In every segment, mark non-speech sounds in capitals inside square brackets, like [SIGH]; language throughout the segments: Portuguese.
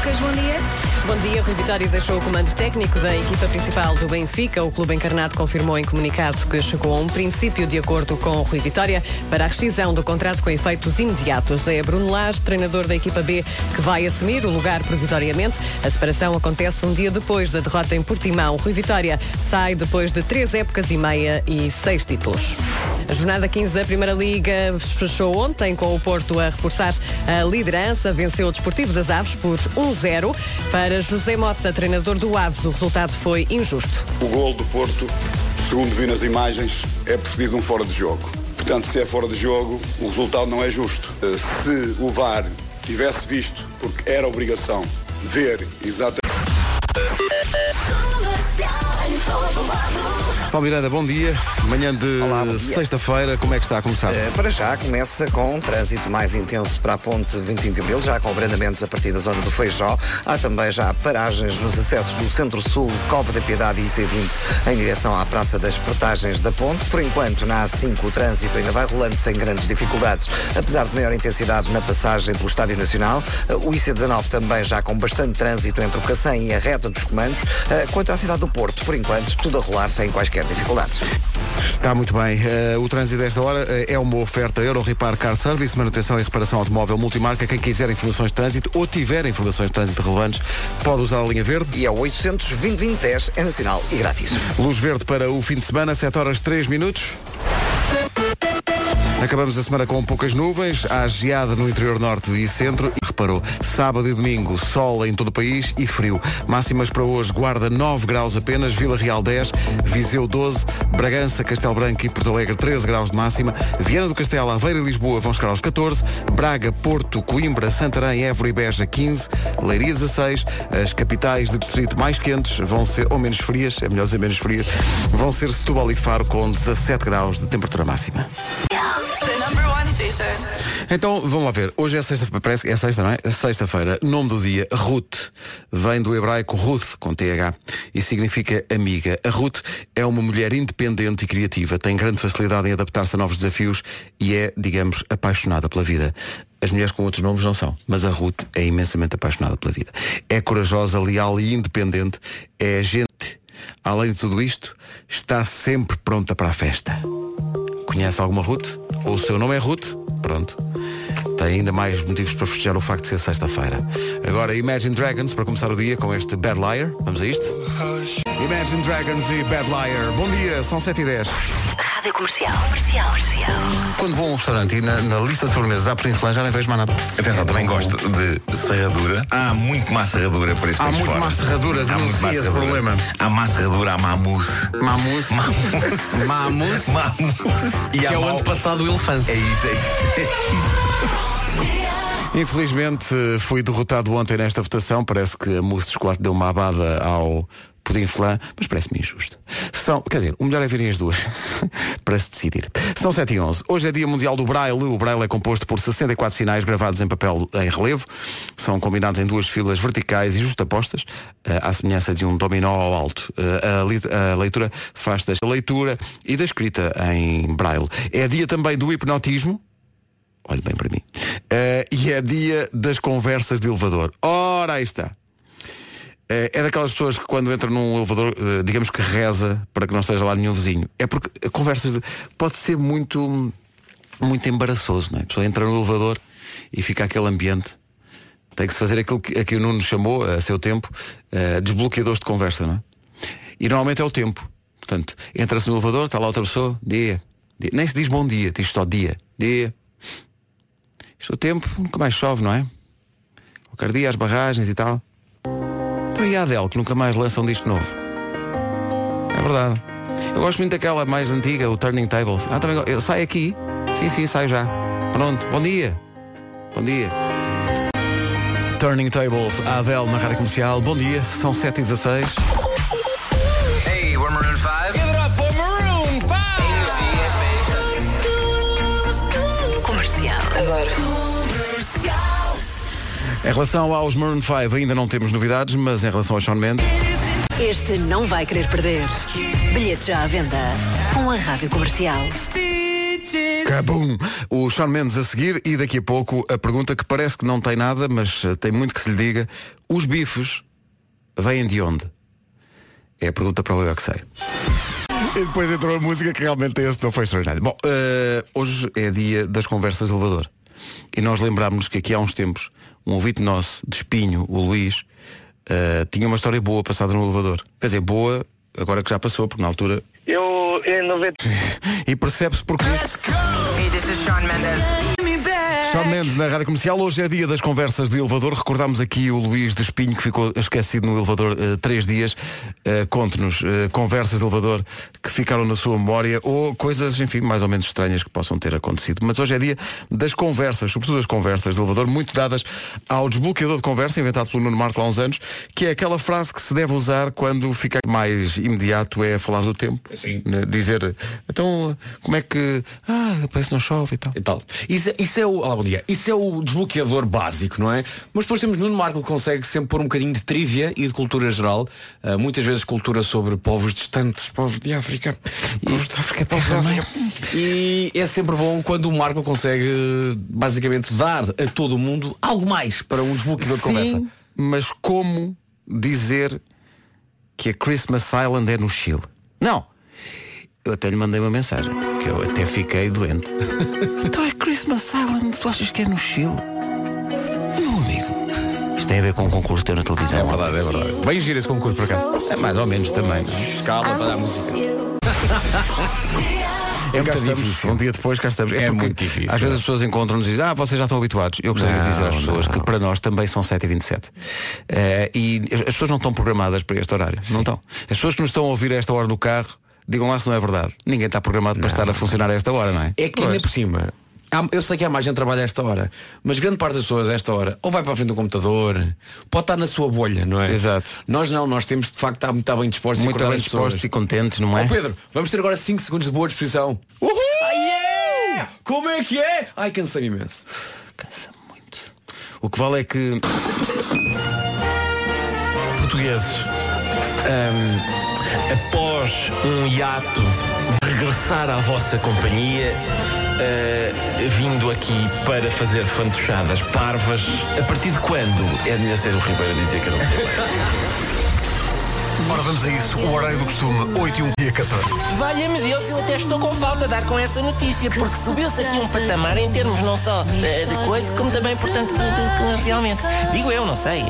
Lucas, bom dia. Bom dia, Rui Vitória deixou o comando técnico da equipa principal do Benfica. O clube encarnado confirmou em comunicado que chegou a um princípio de acordo com Rui Vitória para a rescisão do contrato com efeitos imediatos. É Bruno Lage, treinador da equipa B, que vai assumir o lugar provisoriamente. A separação acontece um dia depois da derrota em Portimão. Rui Vitória sai depois de três épocas e meia e seis títulos. A jornada 15 da Primeira Liga fechou ontem com o Porto a reforçar a liderança. Venceu o Desportivo das Aves por 1-0. Para José Mota, treinador do Aves, o resultado foi injusto. O gol do Porto, segundo vi nas imagens, é procedido um fora de jogo. Portanto, se é fora de jogo, o resultado não é justo. Eh, Se o VAR tivesse visto, porque era obrigação, ver exatamente. Paulo Miranda, bom dia. Manhã de sexta-feira, como é que está a começar? Eh, Para já começa com um trânsito mais intenso para a ponte 25 de Abril, já com abrandamentos a partir da zona do Feijó. Há também já paragens nos acessos do Centro-Sul, Cova da Piedade e IC20 em direção à Praça das Portagens da Ponte. Por enquanto, na A5 o trânsito ainda vai rolando sem grandes dificuldades, apesar de maior intensidade na passagem pelo Estádio Nacional. Eh, O IC19 também já com bastante trânsito entre o Cacém e a reta dos comandos. Eh, Quanto à cidade do Porto, por enquanto, tudo a rolar sem quaisquer dificuldades. Está muito bem. Eh, o trânsito desta hora eh, é uma oferta Euro Repar Car Service, manutenção e reparação automóvel multimarca. Quem quiser informações de trânsito ou tiver informações de trânsito relevantes, pode usar a linha verde. E é o 800 2010 é nacional e grátis. Luz verde para o fim de semana, 7 horas 3 minutos. Acabamos a semana com poucas nuvens, há geada no interior norte e centro. E reparou, sábado e domingo, sol em todo o país e frio. Máximas para hoje, Guarda 9 graus apenas, Vila Real 10, Viseu 12, Bragança, Castelo Branco e Porto Alegre 13 graus de máxima, Viana do Castelo, Aveira e Lisboa vão chegar aos 14, Braga, Porto, Coimbra, Santarém, Évora e Beja 15, Leiria 16, as capitais de distrito mais quentes vão ser, ou menos frias, é melhor dizer menos frias, vão ser Setúbal e Faro com 17 graus de temperatura máxima. Então, vamos lá ver. Hoje é sexta, parece é sexta, não é? É Sexta-feira. Nome do dia, Ruth. Vem do hebraico Ruth, com TH, e significa amiga. A Ruth é uma mulher independente e criativa, tem grande facilidade em adaptar-se a novos desafios e é, digamos, apaixonada pela vida. As mulheres com outros nomes não são, mas a Ruth é imensamente apaixonada pela vida. É corajosa, leal e independente. É gente. Além de tudo isto, está sempre pronta para a festa. Conhece alguma Ruth? Ou o seu nome é Ruth? Pronto. Tem ainda mais motivos para festejar o facto de ser sexta-feira. Agora Imagine Dragons para começar o dia com este Bad Liar. Vamos a isto? Imagine Dragons e Bad Liar. Bom dia, são 7 e 10 Rádio Comercial. Comercial. Comercial. Quando vou a um restaurante e na, na lista de sobremesas há pudim de flan, já nem vejo mais nada. Atenção, também gosto de serradura. Há muito má serradura para esse Há muito fora. má serradura, Há muito má denuncia esse problema. Há má serradura, há má mousse. Mamus. Mamus. [LAUGHS] Mamus, Mamus. E que é o mau- antepassado do elefante. É isso, é isso. Infelizmente fui derrotado ontem nesta votação. Parece que a mousse de chocolate deu uma abada ao pudim flan, mas parece-me injusto. São, quer dizer, o melhor é verem as duas [LAUGHS] para se decidir. São 7 e 11. Hoje é dia mundial do Braille. O Braille é composto por 64 sinais gravados em papel em relevo. São combinados em duas filas verticais e justapostas, eh, à semelhança de um dominó ao alto. Eh, a leitura faz da leitura e da escrita em Braille. É dia também do hipnotismo. Olhe bem para mim. Eh, e é dia das conversas de elevador. Ora, aí está. Eh, é daquelas pessoas que quando entra num elevador, eh, digamos que reza para que não esteja lá nenhum vizinho. É porque conversas de- pode ser muito, muito embaraçoso, não é? A pessoa entra no elevador e fica aquele ambiente. Tem que se fazer aquilo que, a que o Nuno chamou, a seu tempo, eh, desbloqueadores de conversa, não é? E normalmente é o tempo. Portanto, entra-se no elevador, está lá outra pessoa, dia, dia. Nem se diz bom dia, diz só dia, dia. Isto o tempo nunca mais chove, não é? Qualquer dia as barragens e tal. E a Adele, que nunca mais lança um disco novo? É verdade. Eu gosto muito daquela mais antiga, o Turning Tables. Ah, também eu saio aqui. Sim, sim, saio já. Pronto, bom dia. Bom dia. Turning Tables, a Adele na rádio comercial. Bom dia, são 7h16. Em relação aos Maroon 5, ainda não temos novidades, mas em relação ao Shawn Mendes. Este não vai querer perder. Bilhete já à venda. Com a Rádio Comercial. Cabum! O Sean Mendes a seguir e daqui a pouco a pergunta que parece que não tem nada, mas eh, tem muito que se lhe diga. Os bifes vêm de onde? É a pergunta para o Eu é que sei. E depois entrou a música que realmente tem esse não foi extraordinário. Bom, eh, hoje é dia das conversas de elevador. E nós lembrámos que aqui há uns tempos, um ouvinte nosso, de espinho, o Luís, eh, tinha uma história boa passada no elevador. Quer dizer, boa, agora que já passou, porque na altura. Eu, em 90. [LAUGHS] E percebe-se porque. Hey, Sean Mendes. Na Rádio Comercial. Hoje é dia das conversas de elevador. Recordámos aqui o Luís de Espinho que ficou esquecido no elevador eh, três dias. Eh, Conte-nos eh, conversas de elevador que ficaram na sua memória ou coisas, enfim, mais ou menos estranhas que possam ter acontecido. Mas hoje é dia das conversas, sobretudo das conversas de elevador, muito dadas ao desbloqueador de conversa, inventado pelo Nuno Marco há uns anos, que é aquela frase que se deve usar quando fica mais imediato é falar do tempo. Sim. Né, Dizer, então, como é que. Ah, parece que não chove e tal. e tal. Isso, é- isso é o. Bom dia. Isso é o desbloqueador básico, não é? Mas depois temos Nuno Marco que consegue sempre pôr um bocadinho de trivia e de cultura geral. Ah, muitas vezes cultura sobre povos distantes, povos de África. Povos de África também. E é sempre bom quando o Marco consegue basicamente dar a todo o mundo algo mais para um desbloqueador de conversa. Sim, mas como dizer que a Christmas Island é no Chile? Não. Eu até lhe mandei uma mensagem, que eu até fiquei doente. [LAUGHS] então é Christmas Island, tu achas que é no Chile? Meu amigo, isto tem a ver com um concurso teu na televisão. É verdade, é verdade. Bem giro esse concurso por acaso. É mais ou menos também. Escala toda a música. [LAUGHS] É muito cá difícil. Um dia depois cá estamos. É porque muito difícil. Às vezes as pessoas encontram-nos e dizem, ah, vocês já estão habituados. Eu gostaria de dizer às Não, pessoas não. que para nós também são 7h27. Eh, e as as pessoas não estão programadas para este horário. Não estão. As pessoas que nos estão a ouvir a esta hora do carro, digam lá se não é verdade. Ninguém está programado para estar a funcionar a esta hora, não é? É que ainda por cima. Eu sei que há mais gente que trabalha a esta hora, mas grande parte das pessoas a esta hora ou vai para a frente do computador, pode estar na sua bolha, não é? Exato. Nós não, nós temos de facto estar muito bem dispostos Muito e bem dispostos e contentes, não é? Ó Pedro, vamos ter agora 5 segundos de boa disposição. Uhul! Ah, yeah! Como é que é? Ai, cansei imenso. Cansa muito. O que vale é que. Portugueses, hum, após um hiato regressar à vossa companhia, eh, vindo aqui para fazer fantochadas parvas, a partir de quando é de ser o Ribeiro dizer que eu não sei? [LAUGHS] Ora, vamos a isso. O horário do costume, 8 e 1, dia 14. Valha-me Deus, eu até estou com falta de dar com essa notícia, porque subiu-se aqui um patamar em termos não só eh, de coisa, como também, portanto, de, de- de- realmente. Digo eu, não sei.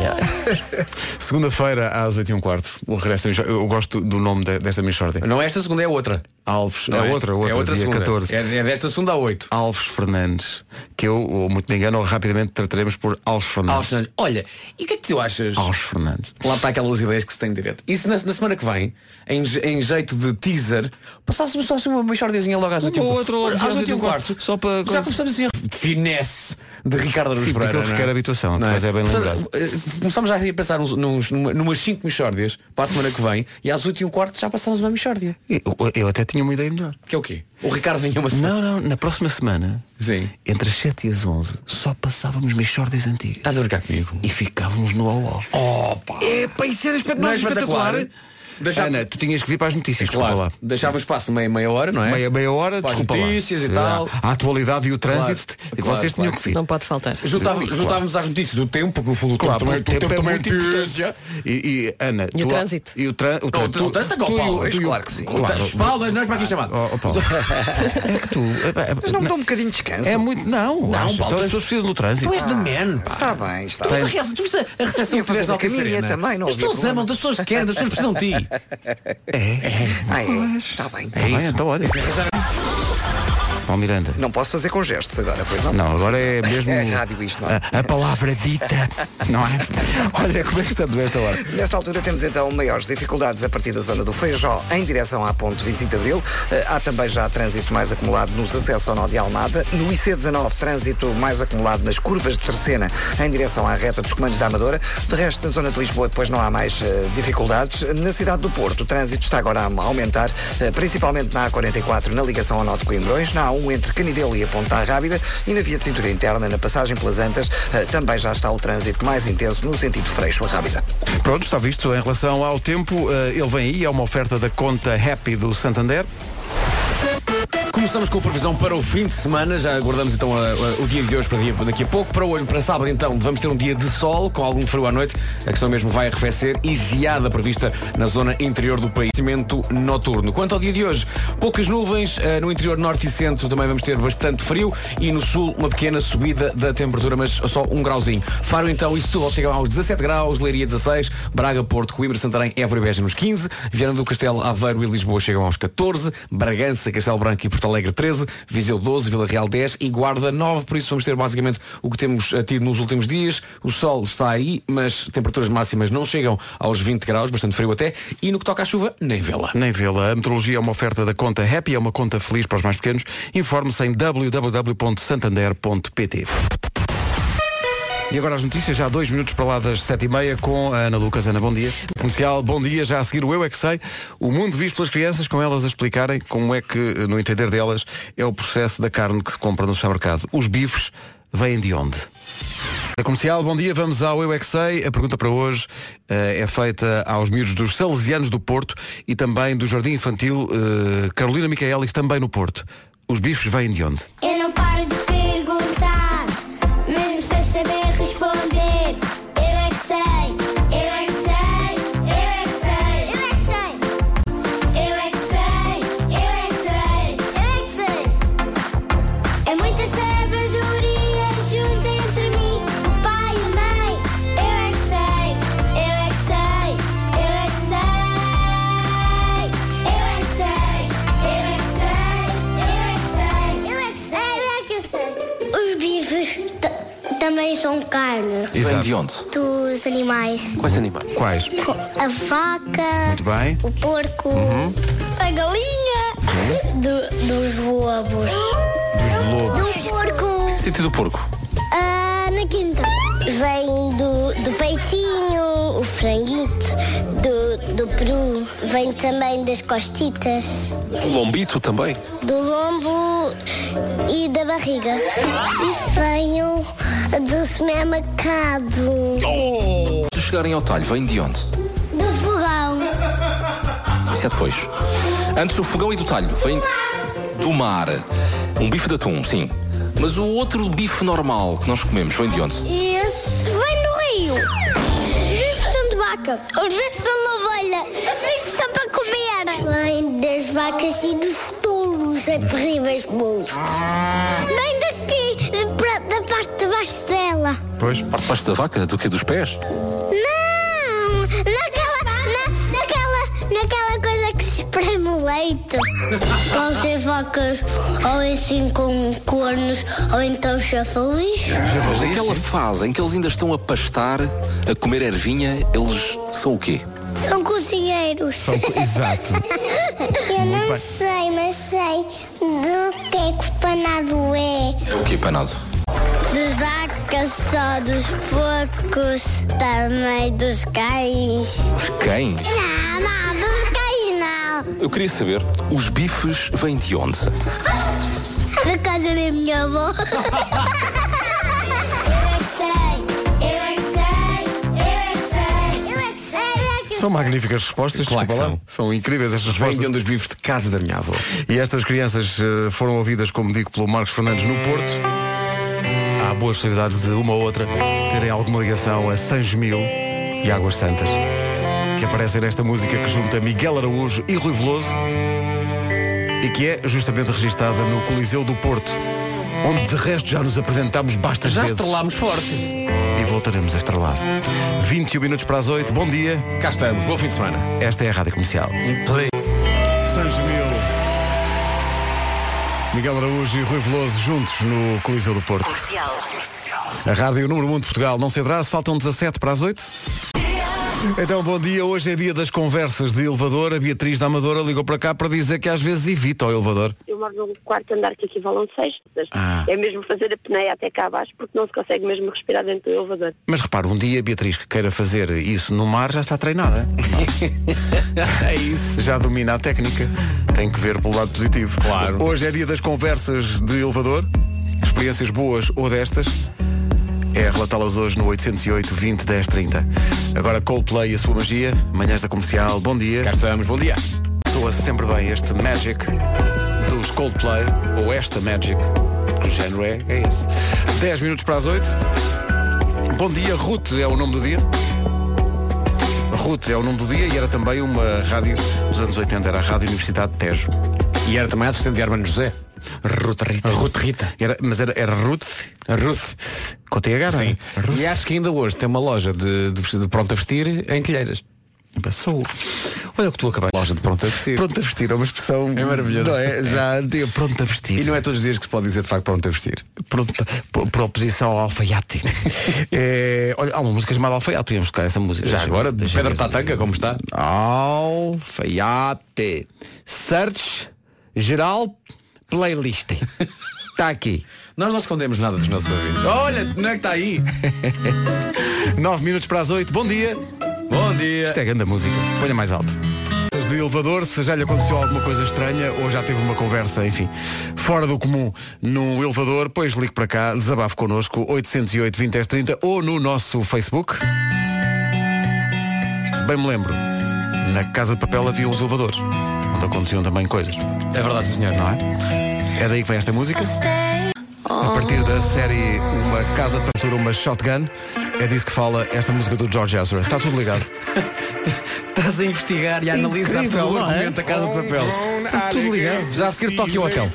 [LAUGHS] Segunda-feira, às 8 e um quarto, o regresso da Michórdia. Eu gosto do nome de- desta Michórdia. Não é esta segunda, é outra. Alves. Não é, outra, outra, é outra dia segunda. 14. É, é desta segunda a 8. Alves Fernandes, que eu, ou muito me engano, rapidamente trataremos por Alves Fernandes. Alves Fernandes. Olha, e o que é que tu achas? Alves Fernandes. Lá está aquelas ideias que se tem direto. Isso na, na semana que vem, em, em jeito de teaser, passássemos só assim uma mexordezinha logo às 8 e um quarto. Às 8 e um quarto. Só para Já começamos assim a finesse de Ricardo Aruz Pereira. não requer habituação, Não mas é bem Portanto, eh, Começamos já a pensar nos, nos, numa, numas 5 mexórdias para a semana que vem e às 8 e um quarto já passámos uma mexórdia. Eu, eu até tinha uma ideia melhor. Que é o quê? O Ricardo vinha uma semana. Não, não, na próxima semana, Sim. entre as 7 e as 11, só passávamos Michórdias antigas. Estás a brincar comigo? E ficávamos no ao Opa! É, para isso era espet- Não é mais espetacular. espetacular? Deixa- Ana, tu tinhas que vir para as notícias, desculpa Claro, lá. deixava espaço de meia, meia hora, não é? Meia, meia hora, Para as desculpa notícias lá. e tal. A atualidade e o trânsito. Claro, e claro, vocês tinham claro. que vir. Não pode faltar. Juntava- Claro. Juntávamos às notícias o tempo, porque no fundo o tempo Claro, também, porque o tempo também é muito importante. notícia. E, e, Ana, E o tu- trânsito? E o, trân- o, trân- o tu- trânsito é tu o- Paulo, tu e o- claro que sim. Claro. Paulo, não é para aqui chamado. Oh, oh, Paulo. [LAUGHS] é que tu. Mas não me dá um bocadinho de descanso. É muito. Não, Não. Paulo, então as tu- pessoas precisam do trânsito. Tu és de man, pá. Está bem, está Tu bem. tu viste a recepção que tiveste fazer na a caminha Serena? também, não As pessoas amam, as pessoas querem, as pessoas precisam de ti. [LAUGHS] Ah, é? Está bem. Tá bem, então olha. Paulo Miranda. Não posso fazer com gestos agora, pois não? Não, agora é [LAUGHS] mesmo. É rádio isto, não é? A, a palavra dita, não é? [LAUGHS] Olha, como é que estamos a esta hora? Nesta altura temos então maiores dificuldades a partir da zona do Feijó em direção à ponte 25 de Abril. Eh, Há também já trânsito mais acumulado nos acessos ao nó de Almada. No IC19, trânsito mais acumulado nas curvas de Terceira em direção à reta dos comandos da Amadora. De resto, na zona de Lisboa depois não há mais eh, dificuldades. Na cidade do Porto, o trânsito está agora a aumentar, eh, principalmente na A44 na ligação ao nó de Coimbrões, na A1 entre Canidelo e a Ponta Rábida e na via de cintura interna, na passagem pelas Antas, eh, também já está o trânsito mais intenso no sentido Freixo a Rábida. Pronto, está visto em relação ao tempo. eh, ele vem aí, é uma oferta da conta Happy do Santander. Começamos com a previsão para o fim de semana. Já aguardamos então a- a- o dia de hoje para dia- daqui a pouco. Para hoje, para sábado, então, vamos ter um dia de sol com algum frio à noite. A questão mesmo vai arrefecer e geada prevista na zona interior do país. Cimento noturno. Quanto ao dia de hoje, poucas nuvens. eh, No interior norte e centro também vamos ter bastante frio. E no sul, uma pequena subida da temperatura, mas só um grauzinho. Faro então e Setúbal chegam aos 17 graus, Leiria 16, Braga, Porto, Coimbra, Santarém, Évora e Beja nos 15, Viana do Castelo, Aveiro e Lisboa chegam aos 14, Bragança, Castelo Branco e Porto Alegre 13, Viseu 12, Vila Real 10 e Guarda 9, por isso vamos ter basicamente o que temos eh, tido nos últimos dias. O sol está aí, mas temperaturas máximas não chegam aos 20 graus, bastante frio até, e no que toca à chuva, nem vê-la. Nem vê-la. A metrologia é uma oferta da conta Happy, é uma conta feliz para os mais pequenos. Informe-se em www.santander.pt. E agora as notícias, já dois minutos para lá das sete e meia com a Ana Lucas. Ana, bom dia. Comercial, bom dia. Já a seguir o Eu É Que Sei, o mundo visto pelas crianças, com elas a explicarem como é que, no entender delas, é o processo da carne que se compra no supermercado. Os bifes vêm de onde? Comercial, bom dia, vamos ao Eu É Sei. A pergunta para hoje eh, é feita aos miúdos dos Salesianos do Porto e também do Jardim Infantil eh, Carolina Micaelis, também no Porto. Os bifes vêm de onde? Eu também são carne. E vem de onde? Dos animais. Quais animais? Quais? A vaca. Muito bem. O porco. Uhum. A galinha. Do- dos lobos. Dos lobos. Do porco. Sítio do porco. Ah, na quinta. Vem do, do peitinho, o franguito, do, do peru. Vem também das costitas, O lombito também. do lombo e da barriga. E vem o do supermercado. Se chegarem ao talho, vem de onde? Do fogão. Isso é depois. Antes do fogão e do talho, vem do mar. Um bife de atum, sim. Mas o outro bife normal que nós comemos, vem de onde? Esse vem do rio. Os bifes são de vaca. Os bifes são de ovelha. Os bifes são para comer. Vem das vacas e dos touros. É terríveis monstros. Vem daqui, de pra- da parte de baixo dela. Pois. Parte baixo da vaca, do que? Dos pés? Não! Naquela, na- naquela, naquela coisa que se espreme o leite. [LAUGHS] Vão ser vacas ou assim com cornos ou então chafalís. Mas naquela fase em que eles ainda estão a pastar, a comer ervinha, eles são o quê? São cozinheiros. São co- Exato. [LAUGHS] Eu não bem. sei, mas sei do que é que o panado é. É o quê, panado? Dos vacas só, dos porcos, também dos cães. Os cães? Não, não, dos cães não. Eu queria saber, os bifes vêm de onde? Da casa da minha avó. [LAUGHS] Eu é que sei, eu é que sei, eu é que sei, eu é que sei. São magníficas respostas. Claro que lá. São incríveis estas Vem respostas. de onde os bifes de casa da minha avó. E estas crianças eh, foram ouvidas, como digo, pelo Marcos Fernandes no Porto. Há boas possibilidades de uma ou outra terem alguma ligação a San Gemil e Águas Santas, que aparecem nesta música que junta Miguel Araújo e Rui Veloso e que é justamente registada no Coliseu do Porto, onde de resto já nos apresentámos bastas Já vezes. estrelámos forte. E voltaremos a estrelar. 21 minutos para as 8. Bom dia. Cá estamos. Bom fim de semana. Esta é a Rádio Comercial. San Gemil. Miguel Araújo e Rui Veloso juntos no Coliseu do Porto. A Rádio Número 1 de Portugal não se atrasa, faltam 17 para as 8. Então, bom dia. Hoje é dia das conversas de elevador. A Beatriz da Amadora ligou para cá para dizer que às vezes evita o elevador. Eu moro num quarto andar que equivalam seis. Ah. É mesmo fazer a peneia até cá abaixo porque não se consegue mesmo respirar dentro do elevador. Mas repara, um dia, Beatriz, que queira fazer isso no mar, já está treinada. é isso. Já domina a técnica. Tem que ver pelo lado positivo. Claro. Hoje é dia das conversas de elevador. Experiências boas ou destas. É relatá-las hoje no 808 20 10 30. Agora Coldplay e a sua magia. Manhãs da comercial. Bom dia. Cá estamos. Bom dia. Soa sempre bem este Magic do dos Coldplay, ou esta Magic, porque o género é, é esse. 10 minutos para as 8. Bom dia, Ruth é o nome do dia. Ruth é o nome do dia e era também uma rádio dos anos 80, era a Rádio Universidade de Tejo. E era também assistente de Armando José. Ruth Rita. Ruth Rita. Era, mas era, era Ruth. Ruth. Com TH, Sim. não é? E acho que ainda hoje tem uma loja de, de, de pronto a vestir em Telheiras. Passou. Olha o que tu acabaste. Loja de pronto a vestir. Pronto a vestir, é uma expressão. É maravilhoso. Não é? Já deu pronto a vestir. E não é todos os dias que se pode dizer de facto pronto a vestir. Pronto, por, por oposição ao alfaiate. [LAUGHS] É, olha, há uma música chamada Alfaiate, podíamos tocar essa música. Já Deixa- agora, deixa Pedro. Tatanca, como está? Alfaiate. Search geral playlist. Está [LAUGHS] aqui. Nós não escondemos nada dos nossos ouvintes. Olha, não é que está aí? [LAUGHS] 9 minutos para as 8. Bom dia. Bom dia. Isto é grande música. Ponha mais alto. De elevador, se já lhe aconteceu alguma coisa estranha ou já teve uma conversa, enfim, fora do comum no elevador, pois ligue para cá, desabafo connosco, 808 20 10 30 ou no nosso Facebook. Se bem me lembro, na Casa de Papel havia os elevadores, onde aconteciam também coisas. É verdade, senhor. Não é? É daí que vem esta música. A partir da série Uma Casa de Papel, uma Shotgun, é disso que fala esta música do George Ezra. Está tudo ligado. [LAUGHS] Estás a investigar e a analisar Incrível, todo o é? argumento da Casa de Papel. Está tudo ligado. Já a seguir Tokyo Hotel.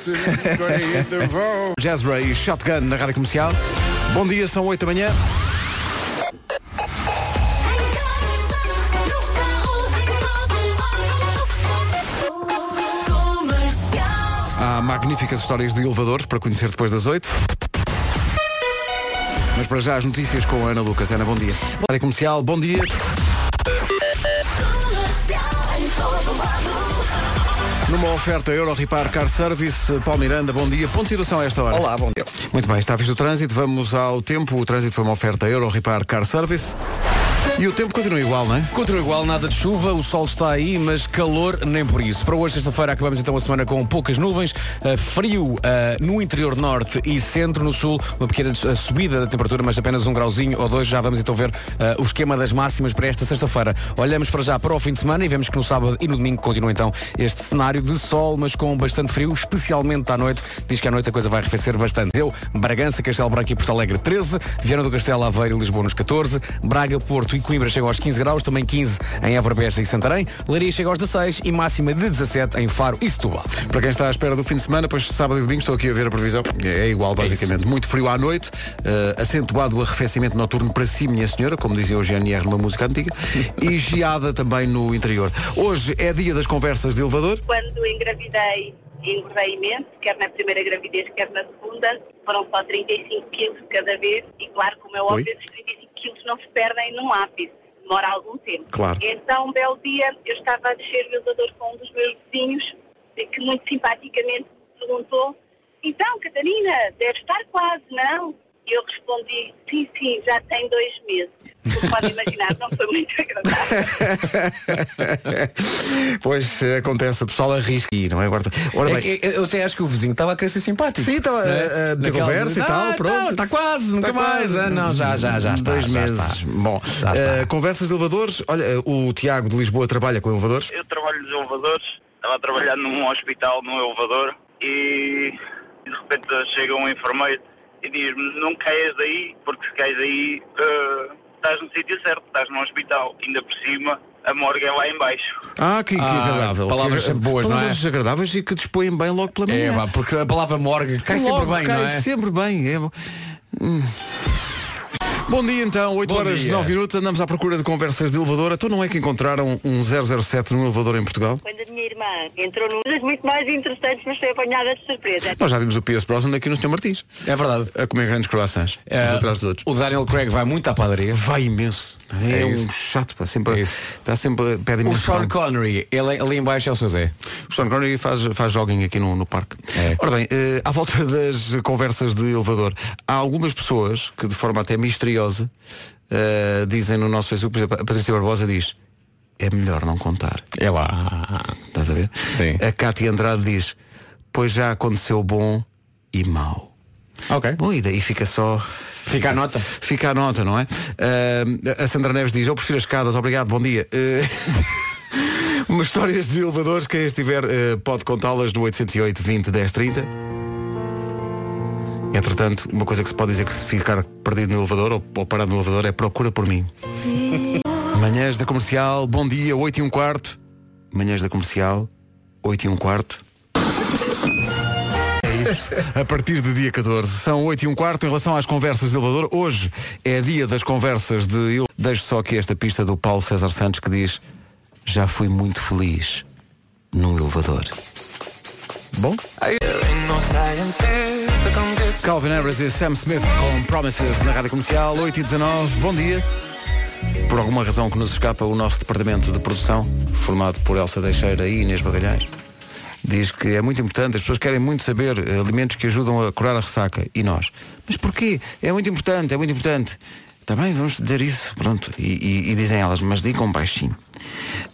[LAUGHS] Jazra e Shotgun na Rádio Comercial. Bom dia, são 8 da manhã. Magníficas histórias de elevadores para conhecer depois das 8. Mas para já as notícias com a Ana Lucas. Ana, bom dia. Rádio Comercial, bom dia. Numa oferta Euro Repar Car Service, Paulo Miranda, bom dia. Ponto de situação a esta hora. Olá, bom dia. Muito bem, está visto o trânsito, vamos ao tempo. O trânsito foi uma oferta Euro Repar Car Service. E o tempo continua igual, não é? Continua igual, nada de chuva, o sol está aí, mas calor nem por isso. Para hoje, sexta-feira, acabamos então a semana com poucas nuvens, uh, frio uh, no interior norte e centro, no sul, uma pequena uh, subida da temperatura, mas apenas um grauzinho ou dois. Já vamos então ver uh, o esquema das máximas para esta sexta-feira. Olhamos para já para o fim de semana e vemos que no sábado e no domingo continua então este cenário de sol, mas com bastante frio, especialmente à noite. Diz que à noite a coisa vai arrefecer bastante. Eu, Bragança, Castelo Branco e Porto Alegre 13, Viana do Castelo, Aveiro e Lisboa nos 14, Braga, Porto e Coimbra chegam aos 15 graus, também 15 em Évora, Beja e Santarém, Leiria chega aos 16 e máxima de 17 em Faro e Setúbal. Para quem está à espera do fim de semana, pois sábado e domingo estou aqui a ver a previsão. É igual, basicamente. Muito frio à noite, eh, acentuado o arrefecimento noturno para si, minha senhora, como dizia o GNR numa música antiga, [LAUGHS] e geada também no interior. Hoje é dia das conversas de elevador. Quando engravidei, engordei imenso, quer na primeira gravidez, quer na segunda, foram só 35 quilos cada vez e claro, como é óbvio, esses 35 quilos não se perdem num ápice, demora algum tempo. Claro. Então, um belo dia, eu estava a descer o elevador com um dos meus vizinhos, que muito simpaticamente perguntou, então, Catarina, deve estar quase, não? E eu respondi, sim, sim, já tem dois meses. Como pode imaginar, não foi muito agradável. [LAUGHS] pois eh, acontece, o pessoal arrisca e não é? Agora, ora É bem, que eu até acho que o vizinho estava a querer ser simpático. Sim, estava a- a ter conversa e tal, "Ah, pronto." Está quase, nunca Está mais. quase. Ah, não, já, já, já está. dois já meses. está. Bom, Já está. eh, conversas de elevadores. Olha, eh, o Tiago de Lisboa trabalha com elevadores. Eu trabalho nos elevadores, estava a trabalhar num hospital, num elevador, e de repente chega um enfermeiro e diz-me, não caias daí, porque se cais daí, eh, estás no sítio certo, estás num hospital, ainda por cima, a morgue é lá em baixo. Ah, que, que Ah, agradável. palavras Que- boas, não é? palavras agradáveis e que dispõem bem logo pela É, manhã. vá, porque a palavra morgue cai Logo, sempre bem, cai não é? sempre bem. é. Hum. Bom dia então, 8 Bom horas dia. 9 minutos, andamos à procura de conversas de elevador. Então não é que encontraram um 007 num elevador em Portugal? Quando a minha irmã entrou num das muito mais interessantes, mas foi apanhada de surpresa. Nós já vimos o Pierce Brosnan aqui no Sr. Martins. É verdade. A comer grandes croissants, É, uns atrás dos outros. O Daniel Craig vai muito à padaria. Vai imenso. É, É um isso. chato, pá, sempre, É está sempre, pede O Sean. Connery, ele, ali embaixo é o seu Zé. O Sean Connery faz, faz jogging aqui no, no parque. É. Ora bem, eh, à volta [LAUGHS] das conversas de elevador, há algumas pessoas que de forma até misteriosa eh, dizem no nosso Facebook, por exemplo, a Patrícia Barbosa diz é melhor não contar. É lá. Estás a ver? Sim. A Cátia Andrade diz pois já aconteceu bom e mau. Ok. Bom, e daí fica só. Fica a nota. Fica a nota, não é? Ah, a Sandra Neves diz, eu prefiro as escadas, obrigado, bom dia. [LAUGHS] Eh, Umas histórias de elevadores, quem estiver eh, pode contá-las no 808 20 10 30. Entretanto, uma coisa que se pode dizer que se ficar perdido no elevador ou, ou parado no elevador é procura por mim. Manhãs da Comercial, bom dia, 8 e um quarto. Manhãs da Comercial, 8 e um quarto. Isso. A partir do dia 14. São 8 e um quarto em relação às conversas de elevador. Hoje é dia das conversas de ele. Deixo só aqui esta pista do Paulo César Santos que diz Já fui muito feliz num elevador. Bom? Calvin Harris e Sam Smith com Promises na Rádio Comercial 8 e 19. Bom dia. Por alguma razão que nos escapa, o nosso departamento de produção, formado por Elsa Deixeira e Inês Bagalhães, diz que é muito importante, as pessoas querem muito saber eh, alimentos que ajudam a curar a ressaca. E nós? Mas porquê? É muito importante, é muito importante. Também vamos dizer isso, pronto. E, e- e dizem elas, mas digam baixinho.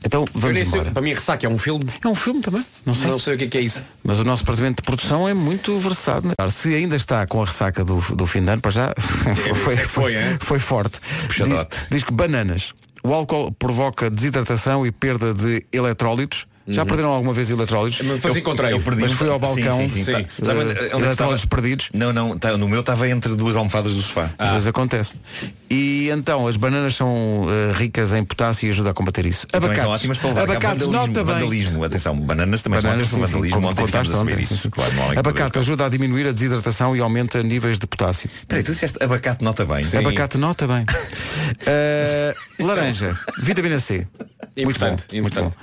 Então Eu vamos nem sei, embora. para mim, ressaca é um filme. É um filme também. Não sei. Não sei o que é, que é isso. Mas o nosso departamento de produção é muito versado. né? Se ainda está com a ressaca do, do fim de ano, para já [LAUGHS] foi, é que foi, hein? foi forte. Diz, diz que bananas. O álcool provoca desidratação e perda de eletrólitos. Já perderam alguma vez eletrólitos? Mas depois encontrei. Eu perdi Mas foi ao sim, balcão. Sim, sim, Sim. tá. Que eletrólitos perdidos. Não, não, tá, no meu estava entre duas almofadas do sofá. Vezes acontece. E então, as bananas são eh, ricas em potássio e ajuda a combater isso. E também Abacates. são ótimas para levar Abacates, vandalismo, nota bem. vandalismo. Atenção, bananas também Bananas, são ótimas sim, para sim, vandalismo. contaste ontem, sim, sim. Claro, não Abacate ajuda a diminuir a desidratação e aumenta níveis de potássio. Peraí, tu disseste abacate nota bem. Abacate nota bem. [LAUGHS] Eh, laranja, vitamina C. Importante, muito bom. importante.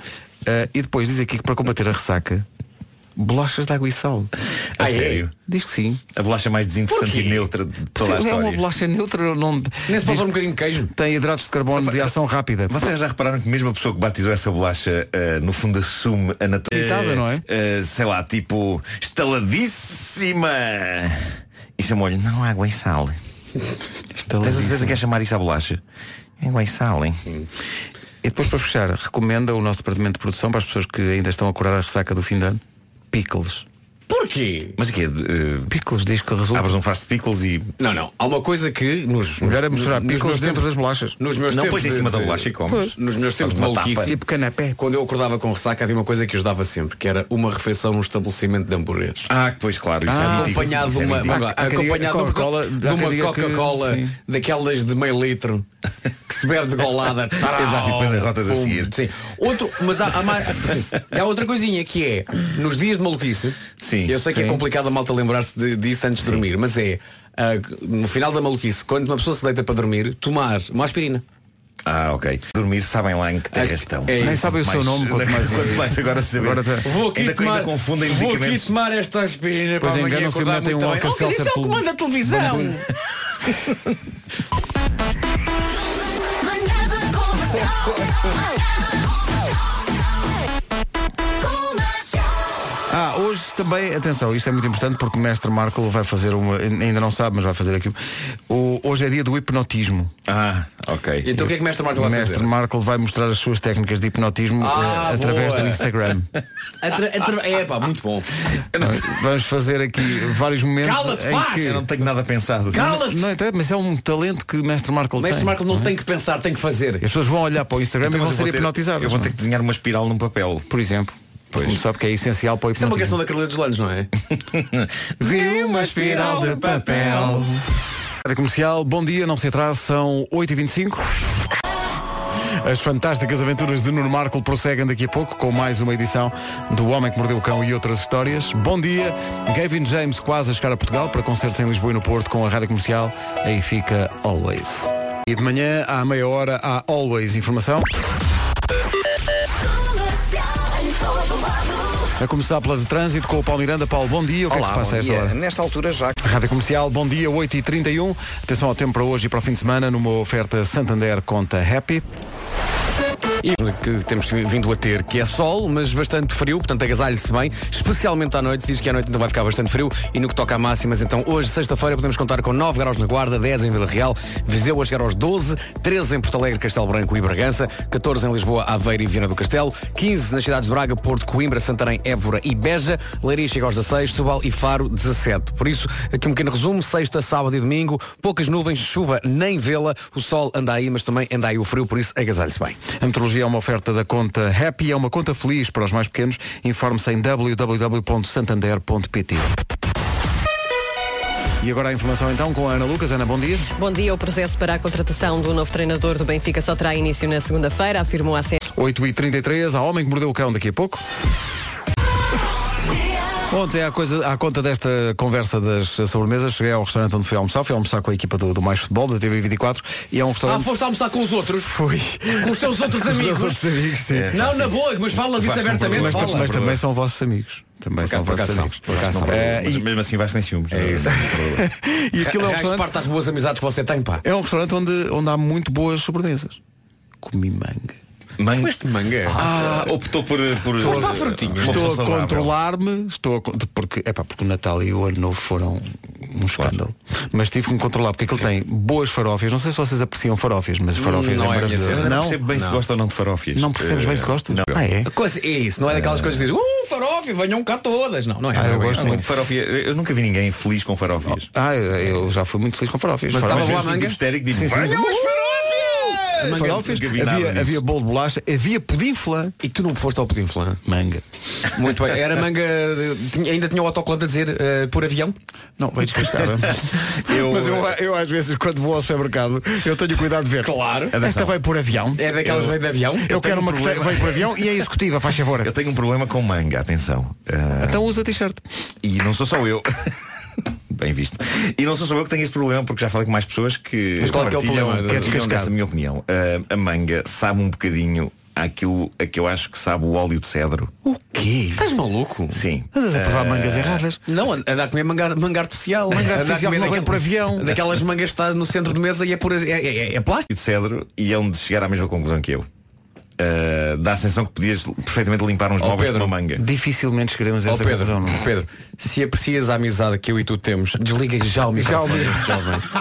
Eh, e depois diz aqui que para combater a ressaca, bolachas de água e sal. A Ah, é? sério? Diz que sim. A bolacha mais desinteressante e neutra de toda a é uma história. bolacha neutra, não Nem se pode um bocadinho de queijo. tem hidratos de carbono de ação rápida. Vocês já repararam que mesmo a pessoa que batizou essa bolacha eh, no fundo assume a natureza. Irritada, não é? sei lá, tipo, estaladíssima! E chamou-lhe, não, água e sal. [LAUGHS] Tens a certeza que é chamar isso à bolacha? Água e sal, hein? E depois para fechar, recomenda o nosso departamento de produção para as pessoas que ainda estão a curar a ressaca do fim de ano. Pickles. Porquê? Mas o quê? Uh, Pickles diz que resulta. abres um fast pickles e. Não, não. Há uma coisa que nos. Melhor é misturar nos pickles dentro tempos- das bolachas. Nos meus Não pões em de- cima da de- bolacha e comes. Nos meus tempos de maluquice. Tipo canapé. Quando eu acordava com ressaca havia uma coisa que ajudava sempre, que era uma refeição num estabelecimento de hambúrgueres. Ah, pois claro, isso é mentira. acompanhado de é uma, quem diga acompanhado de uma Coca-Cola, de daquelas de meio litro que se bebe de golada. Tarau, [LAUGHS] Exato, e depois arrotas a pum. seguir. Sim. Outro, mas há, há mais, há outra coisinha que é nos dias de maluquice. Sim, eu sei que sim. é complicado a malta lembrar-se de- disso antes de dormir, mas é ah, no final da maluquice, quando uma pessoa se deita para dormir, tomar uma aspirina. Ah, ok. Dormir sabem lá em que terra É- estão. é Nem sabem o seu nome, quanto [LAUGHS] mais. quanto mais agora saber. Agora tá- Vou aqui, Ainda, tomar, ainda confundem vou aqui tomar esta aspirina Pois para amanhã enganam-se e acordar metem muito um bem. Alka-Seltzer Oh, isso é o comando da televisão. [LAUGHS] Manhãs da Comercial. Ah, hoje também, atenção, isto é muito importante porque o mestre Marco vai fazer uma, ainda não sabe, mas vai fazer aqui. O, hoje é dia do hipnotismo. Ah, ok. Então o que é que o mestre Marco O vai mestre fazer? Marco vai mostrar as suas técnicas de hipnotismo Ah, eh, através do Instagram. [LAUGHS] Atra- atra- É pá, muito bom. Vamos fazer aqui vários momentos Cala-te, em faz! que. Eu não tenho nada pensado. Cala-te! Não, é, mas é um talento que o mestre Marco O mestre tem. Marco não tem que pensar, tem que fazer. As pessoas vão olhar para o Instagram Então, e vão ser ter- hipnotizadas. Eu vou não ter é? que desenhar uma espiral num papel. Por exemplo. Pois. começar, porque é essencial para o Isso é uma canção da Carolina dos Landes, não é? [LAUGHS] Vi uma espiral de papel. Rádio Comercial, bom dia, não se atrase, são 8h25. As fantásticas aventuras de Nuno Marco prosseguem daqui a pouco com mais uma edição do Homem que Mordeu o Cão e outras histórias. Bom dia, Gavin James quase a chegar a Portugal para concertos em Lisboa e no Porto com a Rádio Comercial. Aí fica Always. E de manhã, à meia hora, há Always informação. A começar pela de trânsito com o Paulo Miranda. Paulo, bom dia. O que é que se passa a esta hora? Nesta altura já Rádio Comercial, bom dia, 8h31. Atenção ao tempo para hoje e para o fim de semana, numa oferta Santander conta Happy. E que temos vindo a ter, que é sol, mas bastante frio, portanto agasalhe-se bem, especialmente à noite, diz que à noite ainda vai ficar bastante frio e no que toca a máximas, então hoje, sexta-feira, podemos contar com 9 graus na Guarda, 10 em Vila Real, Viseu a chegar aos 12, 13 em Porto Alegre, Castelo Branco e Bragança, 14 em Lisboa, Aveiro e Viana do Castelo, 15 nas cidades de Braga, Porto, Coimbra, Santarém, Évora e Beja, Leiria chega aos 16, Setúbal e Faro 17. Por isso, aqui um pequeno resumo, sexta, sábado e domingo, poucas nuvens, chuva nem vê-la, o sol anda aí, mas também anda aí o frio, por isso agasalhe-se bem. Tecnologia é uma oferta da conta Happy, é uma conta feliz para os mais pequenos. Informe-se em www.santander.pt. E agora a informação então com a Ana Lucas. Ana, bom dia. Bom dia. O processo para a contratação do novo treinador do Benfica só terá início na segunda-feira, afirmou a CES. 8h33, há homem que mordeu o cão daqui a pouco. Ontem, à, coisa, à conta desta conversa das sobremesas, cheguei ao restaurante onde fui almoçar. Fui almoçar com a equipa do, do Mais Futebol, da TV24, e é um Ah, restaurante... foste almoçar com os outros? Fui. Com os teus outros Com [LAUGHS] os amigos? amigos, sim. Não, na boa, mas fala disso abertamente. Mas, fala. mas também são vossos amigos. Também são vossos amigos. por acaso são. Eh, Mas e- mesmo assim vais sem ciúmes. É isso. [LAUGHS] e aquilo é um restaurante, parte das boas amizades que você tem, pá. é um restaurante onde, onde há muito boas sobremesas. Comi manga. Manga. Este manga. Ah, optou por. por Foste para a frutinha. Estou a controlar-me, estou a, con- porque, epá, porque o Natal e o Ano Novo foram um escândalo. Mas tive que me controlar, porque aquilo tem boas farófias. Não sei se vocês apreciam farófias, mas farófias Não é é a minha maravilhoso. cena. Eu não Não, percebo bem se gosta ou não de farófias. não percebes bem se Eh, gostas? Não. Ah, é? A coisa é isso, não é daquelas coisas que dizem, uh, farofa, venham cá todas. Não, não é. Ah, não é eu gosto assim. muito. Farófia, eu nunca vi ninguém feliz com farófias. Ah, eu, eu já fui muito feliz com farófias. Mas Farófias- estava boa a manga? Tipo histérico, digo, Sim, sim. "Venham as farófias!" Nada havia, havia bolo de bolacha, havia pudim flan. E tu não foste ao pudim flan? Manga. Muito bem. Era manga. tinha- ainda tinha o autocolante a dizer eh, por avião? Não, veio descascar. [LAUGHS] Eu- Mas eu, eu às vezes quando vou ao supermercado eu tenho cuidado de ver. Claro. Esta Atenção. vai por avião. É daquelas Eu- de avião? Eu, tenho quero um uma que problema. veio por avião e é executiva, faz favor. Eu tenho um problema com manga, atenção. Ah, Então usa t-shirt. E não sou só eu. [LAUGHS] Bem visto. E não sou só eu que tenho este problema, porque já falei com mais pessoas que Mas qual é que é o problema? Quer descascar? desta minha opinião. Ah, a manga sabe um bocadinho àquilo a que eu acho que sabe o óleo de cedro. O quê? Estás maluco? Sim. Andas a provar Ah, mangas erradas. Não, anda a comer manga, manga artificial. Manga Anda a artificial comer não vem daquele- por avião. Daquelas mangas que está no centro de mesa e é, por, é, é, é plástico. de cedro e é onde chegar à mesma conclusão que eu. Ah, dá a sensação que podias perfeitamente limpar uns Ó, móveis Pedro. com uma manga. Dificilmente chegaremos a Ó essa Pedro, conclusão. não. Pedro, se aprecias a amizade que eu e tu temos, desliga já o microfone Já o. [LAUGHS]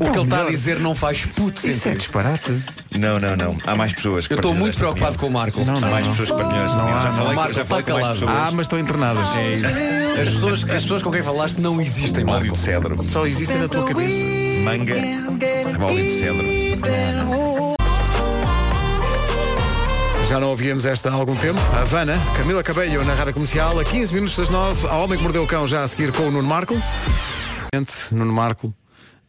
O que ele está a dizer não faz puto Isso é sentido. disparate. Não, não, não. Há mais pessoas que Eu estou muito preocupado opinião. com o Marco. Não, não, Há mais não. pessoas que partilham esta opinião. Já falei, Marco, já falei com mais calado. pessoas. Ah, mas estão internadas. É isso. As pessoas, as pessoas com quem falaste não existem, Óleo Marco. de cedro. Só existem na tua cabeça. Manga. Óleo de cedro. Já não ouvíamos esta há algum tempo. A Havana, Camila Cabello na rádio comercial, a 15 minutos das 9. A Homem que Mordeu o Cão já a seguir com o Nuno Marco. Nuno Marco,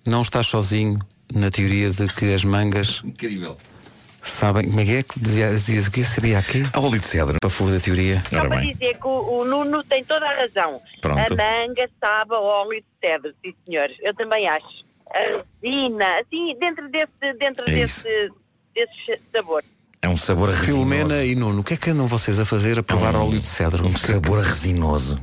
não estás sozinho na teoria de que as mangas Incrível. sabem. Como é que é? Dizia- Dizias o que Sabia aqui? A óleo de cedro. Para fora da teoria. Só para dizer que o, o Nuno tem toda a razão. Pronto. A manga sabe a óleo de cedro, sim senhores. Eu também acho. A resina, assim, dentro desse, dentro É desse, desse sabor. É um sabor resinoso. Filomena e Nuno, o que é que andam vocês a fazer a provar óleo de cedro? Um sabor resinoso.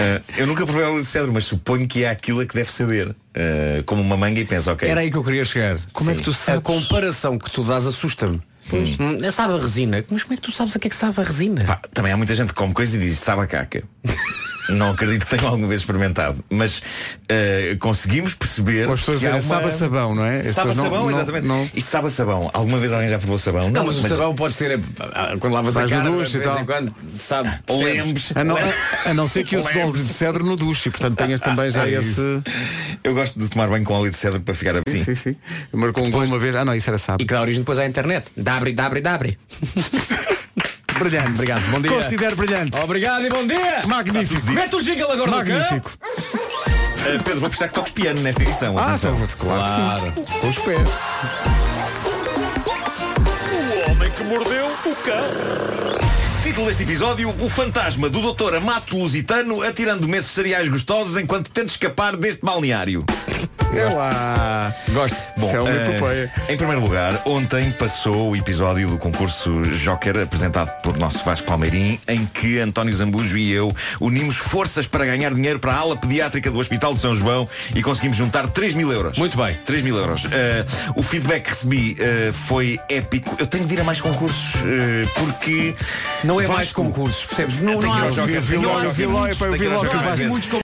Ah, [LAUGHS] eu nunca provei óleo de cedro, mas suponho que é aquilo a que deve saber. Ah, como uma manga e penso, ok. Era aí que eu queria chegar. Como é que tu A sabes? comparação que tu dás assusta-me. Hum, sabe a resina. Mas como é que tu sabes a que é que sabe a resina? Pá, também há muita gente que come coisa e diz sabe a caca. [LAUGHS] Não acredito que tenham alguma vez experimentado. Mas ah, conseguimos perceber. As pessoas dizem, sabe a sabão, não é? As Sabe a pessoas não- sabão, não- exatamente. não- Isto sabe a sabão. Alguma vez alguém já provou sabão? Não, mas o sabão pode ser ah, quando lavas a cara duche de e vez tal. em quando, sabe? Lembres. A não, a- a não ser que uses óleo de cedro no duche, portanto tenhas também já É esse. isso. Eu gosto de tomar banho com óleo de cedro para ficar assim. Sim, sim. Marcou um gol uma vez. Ah, não, isso era E sábado. que dá origem depois à internet. Dabre, dabre, dabre. [LAUGHS] Brilhante. Obrigado, bom dia. Considero brilhante. Obrigado e bom dia. Magnífico. Mete o jingle agora Magnífico. Ah, Pedro, vou precisar que toques piano nesta edição. Ah, então, claro, que sim. Com os pés. O homem que mordeu o cão. Título deste episódio: O fantasma do Dr. Amato Lusitano atirando messes cereais gostosos enquanto tenta escapar deste balneário. É lá. Gosto. Bom, Isso é uma eh, epopeia. em primeiro lugar, ontem passou o episódio do concurso Joker, apresentado por nosso Vasco Palmeirim, em que António Zambujo e eu unimos forças para ganhar dinheiro para a ala pediátrica do Hospital de São João e conseguimos juntar 3 mil euros. Muito bem. 3 mil euros. Eh, o feedback que recebi eh, foi épico. Eu tenho de ir a mais concursos, porque. Não é Vasco- mais concursos, percebes? Não, não há que Joker o Vasco- vezes. muitos com.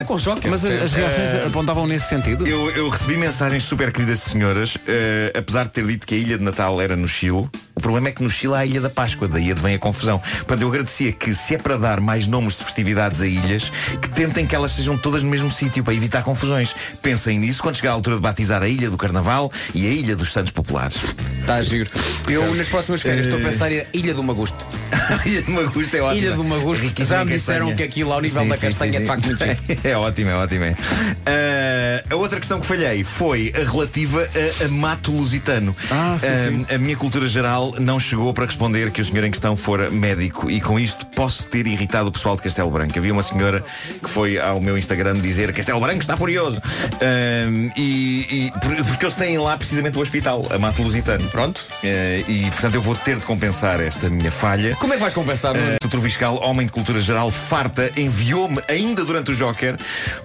Mas as, as reações apontavam nesse sentido? Eu, recebi mensagens super queridas de senhoras, eh, apesar de ter dito que a ilha de Natal era no Chile. O problema é que no Chile há a Ilha da Páscoa, daí advém a confusão. Portanto, eu agradecia que, se é para dar mais nomes de festividades a ilhas, que tentem que elas sejam todas no mesmo sítio para evitar confusões. Pensem nisso quando chegar a altura de batizar a Ilha do Carnaval e a Ilha dos Santos Populares. Está a giro. Eu nas próximas férias estou a Eh, pensar em Ilha do Magusto. [LAUGHS] Ilha do Magusto é ótima. Ilha do Magusto. Riquíssima Já me disseram castanha. que aquilo ao nível Sim, da sim, castanha sim, é de facto muito giro. [LAUGHS] É ótimo, é ótimo. é. Ah, a outra questão que falhei foi a relativa a, a mato lusitano. Ah, sim, sim. A minha cultura geral não chegou para responder que o senhor em questão fora médico e com isto posso ter irritado o pessoal de Castelo Branco. Havia uma senhora que foi ao meu Instagram dizer Castelo Branco está furioso. Ah, e, e- por- porque eles têm lá precisamente o hospital, a mato lusitano. Pronto. Ah, e portanto eu vou ter de compensar esta minha falha. Como é que vais compensar? Nuno? Uh, Troviscal, homem de cultura geral, farta, enviou-me, ainda durante o Joker,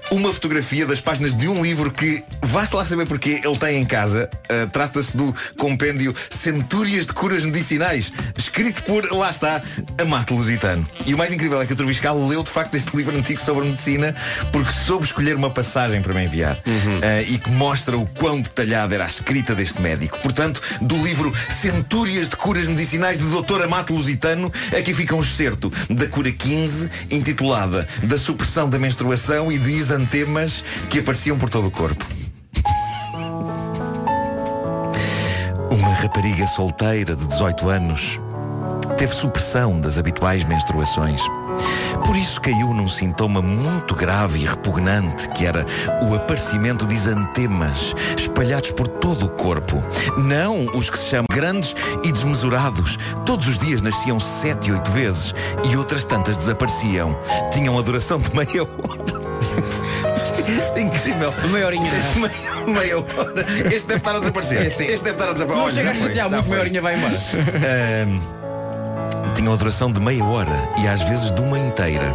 uma fotografia das páginas de um livro que, vá-se lá saber porque ele tem em casa. Uh, Trata-se do compêndio Centúrias de Curas Medicinais, escrito por, lá está, Amato Lusitano. E o mais incrível é que o Troviscal leu de facto este livro antigo sobre medicina porque soube escolher uma passagem para me enviar uh, e que mostra o quão detalhada era a escrita deste médico. Portanto, do livro Centúrias de Curas Medicinais de Dr. Amato Lusitano, aqui fica um excerto da cura 15, intitulada Da supressão da menstruação e de isantemas que apareciam por todo o corpo. Uma rapariga solteira de 18 anos teve supressão das habituais menstruações. Por isso caiu num sintoma muito grave e repugnante, que era o aparecimento de isantemas espalhados por todo o corpo. Não os que se chamam grandes e desmesurados. Todos os dias nasciam sete, oito vezes e outras tantas desapareciam. Tinham a duração de meia hora. Isto é incrível. Meia horinha. Meia, meia hora. Este deve estar a desaparecer. É, sim. Este deve estar a desaparecer. Não Olha, chega a chatear muito, meia horinha vai embora. Ahm, tinham a duração de meia hora e às vezes de uma inteira.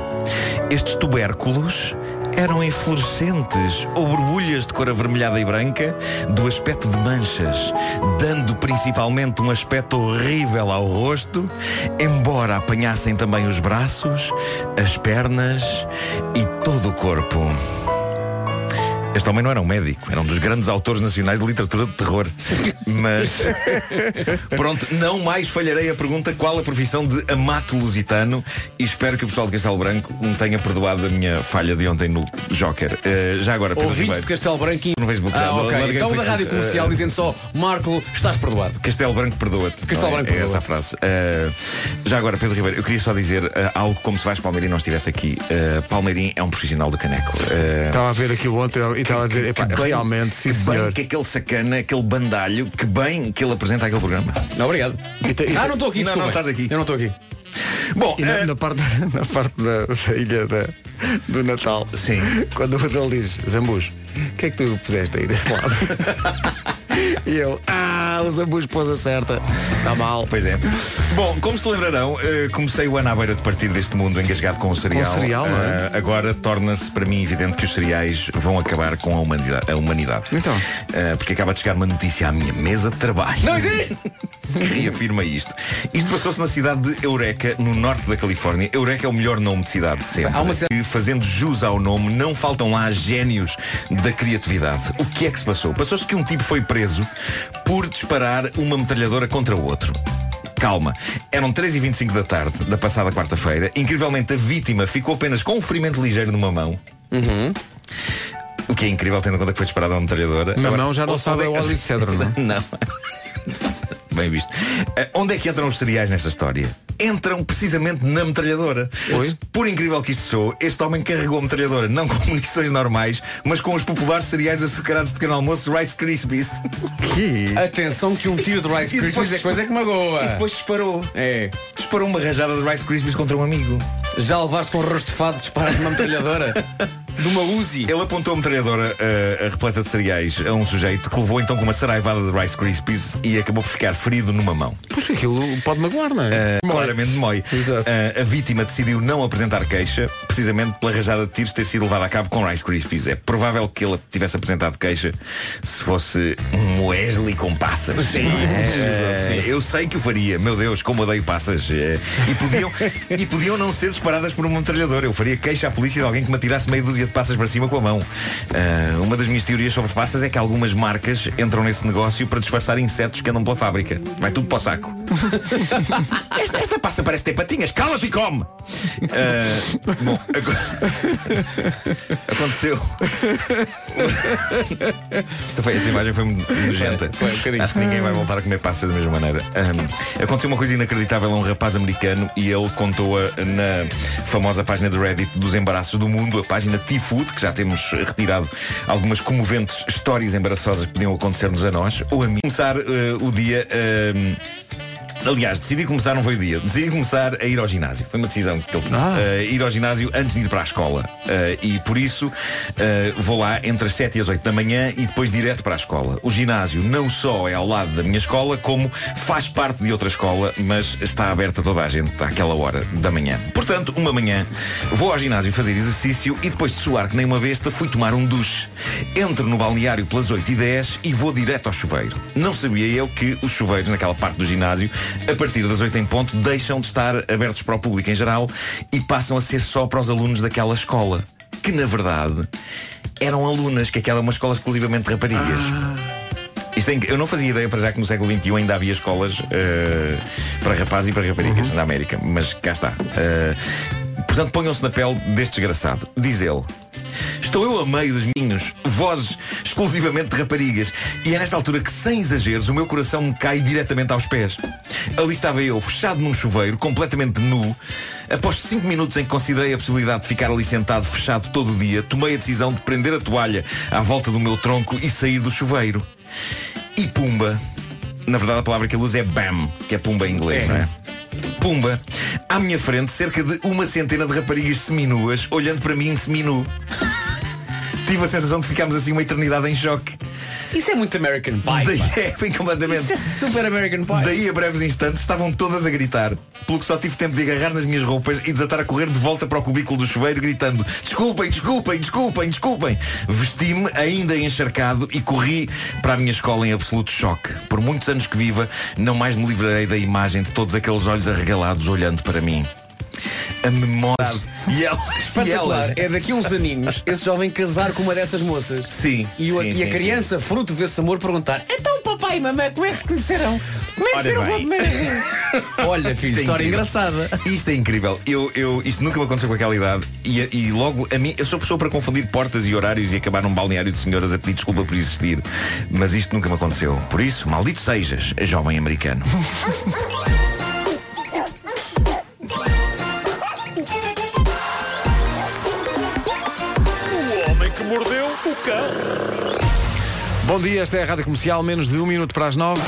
Estes tubérculos eram inflorescentes ou borbulhas de cor avermelhada e branca do aspecto de manchas, dando principalmente um aspecto horrível ao rosto, embora apanhassem também os braços, as pernas e todo o corpo. Este homem não era um médico, era um dos grandes autores nacionais de literatura de terror. Mas [LAUGHS] pronto, não mais falharei a pergunta qual a profissão de amato lusitano e espero que o pessoal de Castelo Branco me tenha perdoado a minha falha de ontem no Joker. Eh, já agora, Pedro Ouvintes de Ribeiro, Castelo Branquinho. no Facebook. já, Ah, ok. Então da Facebook. Rádio Comercial Eh, dizendo só Marco, estás perdoado. Castelo Branco perdoa-te. Castelo é? Branco é essa a frase. Uh, já agora, Pedro Ribeiro, eu queria só dizer uh, algo como se Vasco Palmeirim não estivesse aqui. Uh, Palmeirim é um profissional do caneco. Uh, Estava a ver aquilo ontem e estava a dizer, epá, bem- realmente, sim que bem senhor. que aquele sacana, aquele bandalho, que bem que ele apresenta aquele programa. Obrigado. E te- e Ah, não estou aqui, Não, desculpa. não estás aqui. Eu não estou aqui. Bom, E na, uh, na parte, [LAUGHS] na parte da, da ilha da- do Natal, Sim. quando o Adel diz, Zambus, o que é que tu puseste aí desse lado? [LAUGHS] e eu, ah, o Zambus pôs a certa. Está mal. Pois é. Bom, como se lembrarão, eh, comecei o ano à beira de partir deste mundo engasgado com o cereal. Com o cereal, não é? Eh, agora torna-se para mim evidente que os cereais vão acabar com a humanidade. A humanidade. Então? Eh, porque acaba de chegar uma notícia à minha mesa de trabalho. Não existe! [LAUGHS] que reafirma isto. Isto passou-se na cidade de Eureka, no norte da Califórnia. Eureka é o melhor nome de cidade de sempre. Há uma cidade- E fazendo jus ao nome, não faltam lá gênios da criatividade. O que é que se passou? Passou-se que um tipo foi preso por disparar uma metralhadora contra o outro. Calma, eram 3h25 da tarde da passada quarta-feira. Incrivelmente, a vítima ficou apenas com um ferimento ligeiro numa mão. O que é incrível, tendo em conta que foi disparada uma metralhadora. Na Agora, mão já não sabe é- o óleo de cedro, não é? [LAUGHS] não. Bem visto. Eh, onde é que entram os cereais nesta história? Entram precisamente na metralhadora. Oi? Por incrível que isto sou, este homem carregou a metralhadora não com [LAUGHS] munições normais, mas com os populares cereais açucarados de pequeno almoço Rice Krispies. Que? Atenção que um tiro de Rice [LAUGHS] Krispies depois- é coisa que magoa. E depois disparou. É. Disparou uma rajada de Rice Krispies contra um amigo. Já levaste com rosto de fado disparado de uma metralhadora? [LAUGHS] de uma Uzi? Ele apontou a metralhadora eh, a repleta de cereais a um sujeito que levou então com uma saraivada de Rice Krispies e acabou por ficar ferido numa mão. Pois aquilo pode magoar, não é? Uh, claramente mói. Uh, a vítima decidiu não apresentar queixa, precisamente pela rajada de tiros ter sido levada a cabo com Rice Krispies. É provável que ele tivesse apresentado queixa se fosse um Wesley com passas. Sim, é? exato, Uh, sim. Eu sei que o faria, meu Deus, como odeio passas. Uh, e, podiam, e podiam não ser disparadas por uma metralhadora. Eu faria queixa à polícia de alguém que me atirasse meia dúzia de passas para cima com a mão. Ah, uma das minhas teorias sobre passas é que algumas marcas entram nesse negócio para disfarçar insetos que andam pela fábrica. Vai tudo para o saco. [LAUGHS] esta, esta passa parece ter patinhas. Cala-te e come! Ah, bom, aco- [LAUGHS] aconteceu. Esta, foi, esta imagem foi muito nojenta. Acho que ninguém vai voltar a comer passas da mesma maneira. Ahm, aconteceu uma coisa inacreditável a um rapaz americano e ele contou-a na famosa página de Reddit dos embaraços do mundo, a página T-Food, que já temos retirado algumas comoventes histórias embaraçosas que podiam acontecer-nos a nós, ou a mim. Começar eh, o dia. ahm, Aliás, decidi começar, não foi o dia, decidi começar a ir ao ginásio. Foi uma decisão que ele tomou. Eh, ir ao ginásio antes de ir para a escola. Eh, e por isso eh, vou lá entre as 7 e as 8 da manhã e depois direto para a escola. O ginásio não só é ao lado da minha escola, como faz parte de outra escola, mas está aberta a toda a gente àquela hora da manhã. Portanto, uma manhã vou ao ginásio fazer exercício e depois de suar que nem uma besta, fui tomar um duche. Entro no balneário pelas 8 e 10 e vou direto ao chuveiro. Não sabia eu que os chuveiros naquela parte do ginásio a partir das 8 em ponto, deixam de estar abertos para o público em geral e passam a ser só para os alunos daquela escola. Que na verdade eram alunas, que aquela é uma escola exclusivamente de raparigas. Isto é eu não fazia ideia para já que no século XXI ainda havia escolas eh, para rapazes e para raparigas na América, mas cá está. Eh, portanto, ponham-se na pele deste desgraçado. Diz ele. Estou eu a meio dos minhos, vozes exclusivamente de raparigas. E é nesta altura que, sem exageros, o meu coração me cai diretamente aos pés. Ali estava eu, fechado num chuveiro, completamente nu. Após cinco minutos em que considerei a possibilidade de ficar ali sentado, fechado todo o dia, tomei a decisão de prender a toalha à volta do meu tronco e sair do chuveiro. E pumba. Na verdade, a palavra que ele usa é bam, que é pumba em inglês, É. não é? Pumba, à minha frente, cerca de uma centena de raparigas seminuas olhando para mim seminu. Tive a sensação de ficarmos assim uma eternidade em choque. Isso é muito American Pie. Daí, pá. [LAUGHS] é, bem completamente. Isso é super American Pie. Daí a breves instantes estavam todas a gritar, pelo que só tive tempo de agarrar nas minhas roupas e desatar a correr de volta para o cubículo do chuveiro, gritando: Desculpem, desculpem, desculpem, desculpem. Vesti-me ainda encharcado e corri para a minha escola em absoluto choque. Por muitos anos que viva, não mais me livrarei da imagem de todos aqueles olhos arregalados olhando para mim. A memória. E elas, e elas. É daqui a uns aninhos esse jovem casar com uma dessas moças. Sim. E, o- sim, e sim, a criança, fruto desse amor, perguntar: Então, papai e mamãe, como é que se conheceram? Como é que se viram pela [LAUGHS] primeira vez? Olha, filho, Isto é história incrível. engraçada. Isto é incrível. Eu, eu, isto nunca me aconteceu com aquela idade. E, e logo, a mim, eu sou pessoa para confundir portas e horários e acabar num balneário de senhoras a pedir desculpa por existir. Mas isto nunca me aconteceu. Por isso, maldito sejas, jovem americano. [LAUGHS] Bom dia, esta é a Rádio Comercial, menos de um minuto para as nove.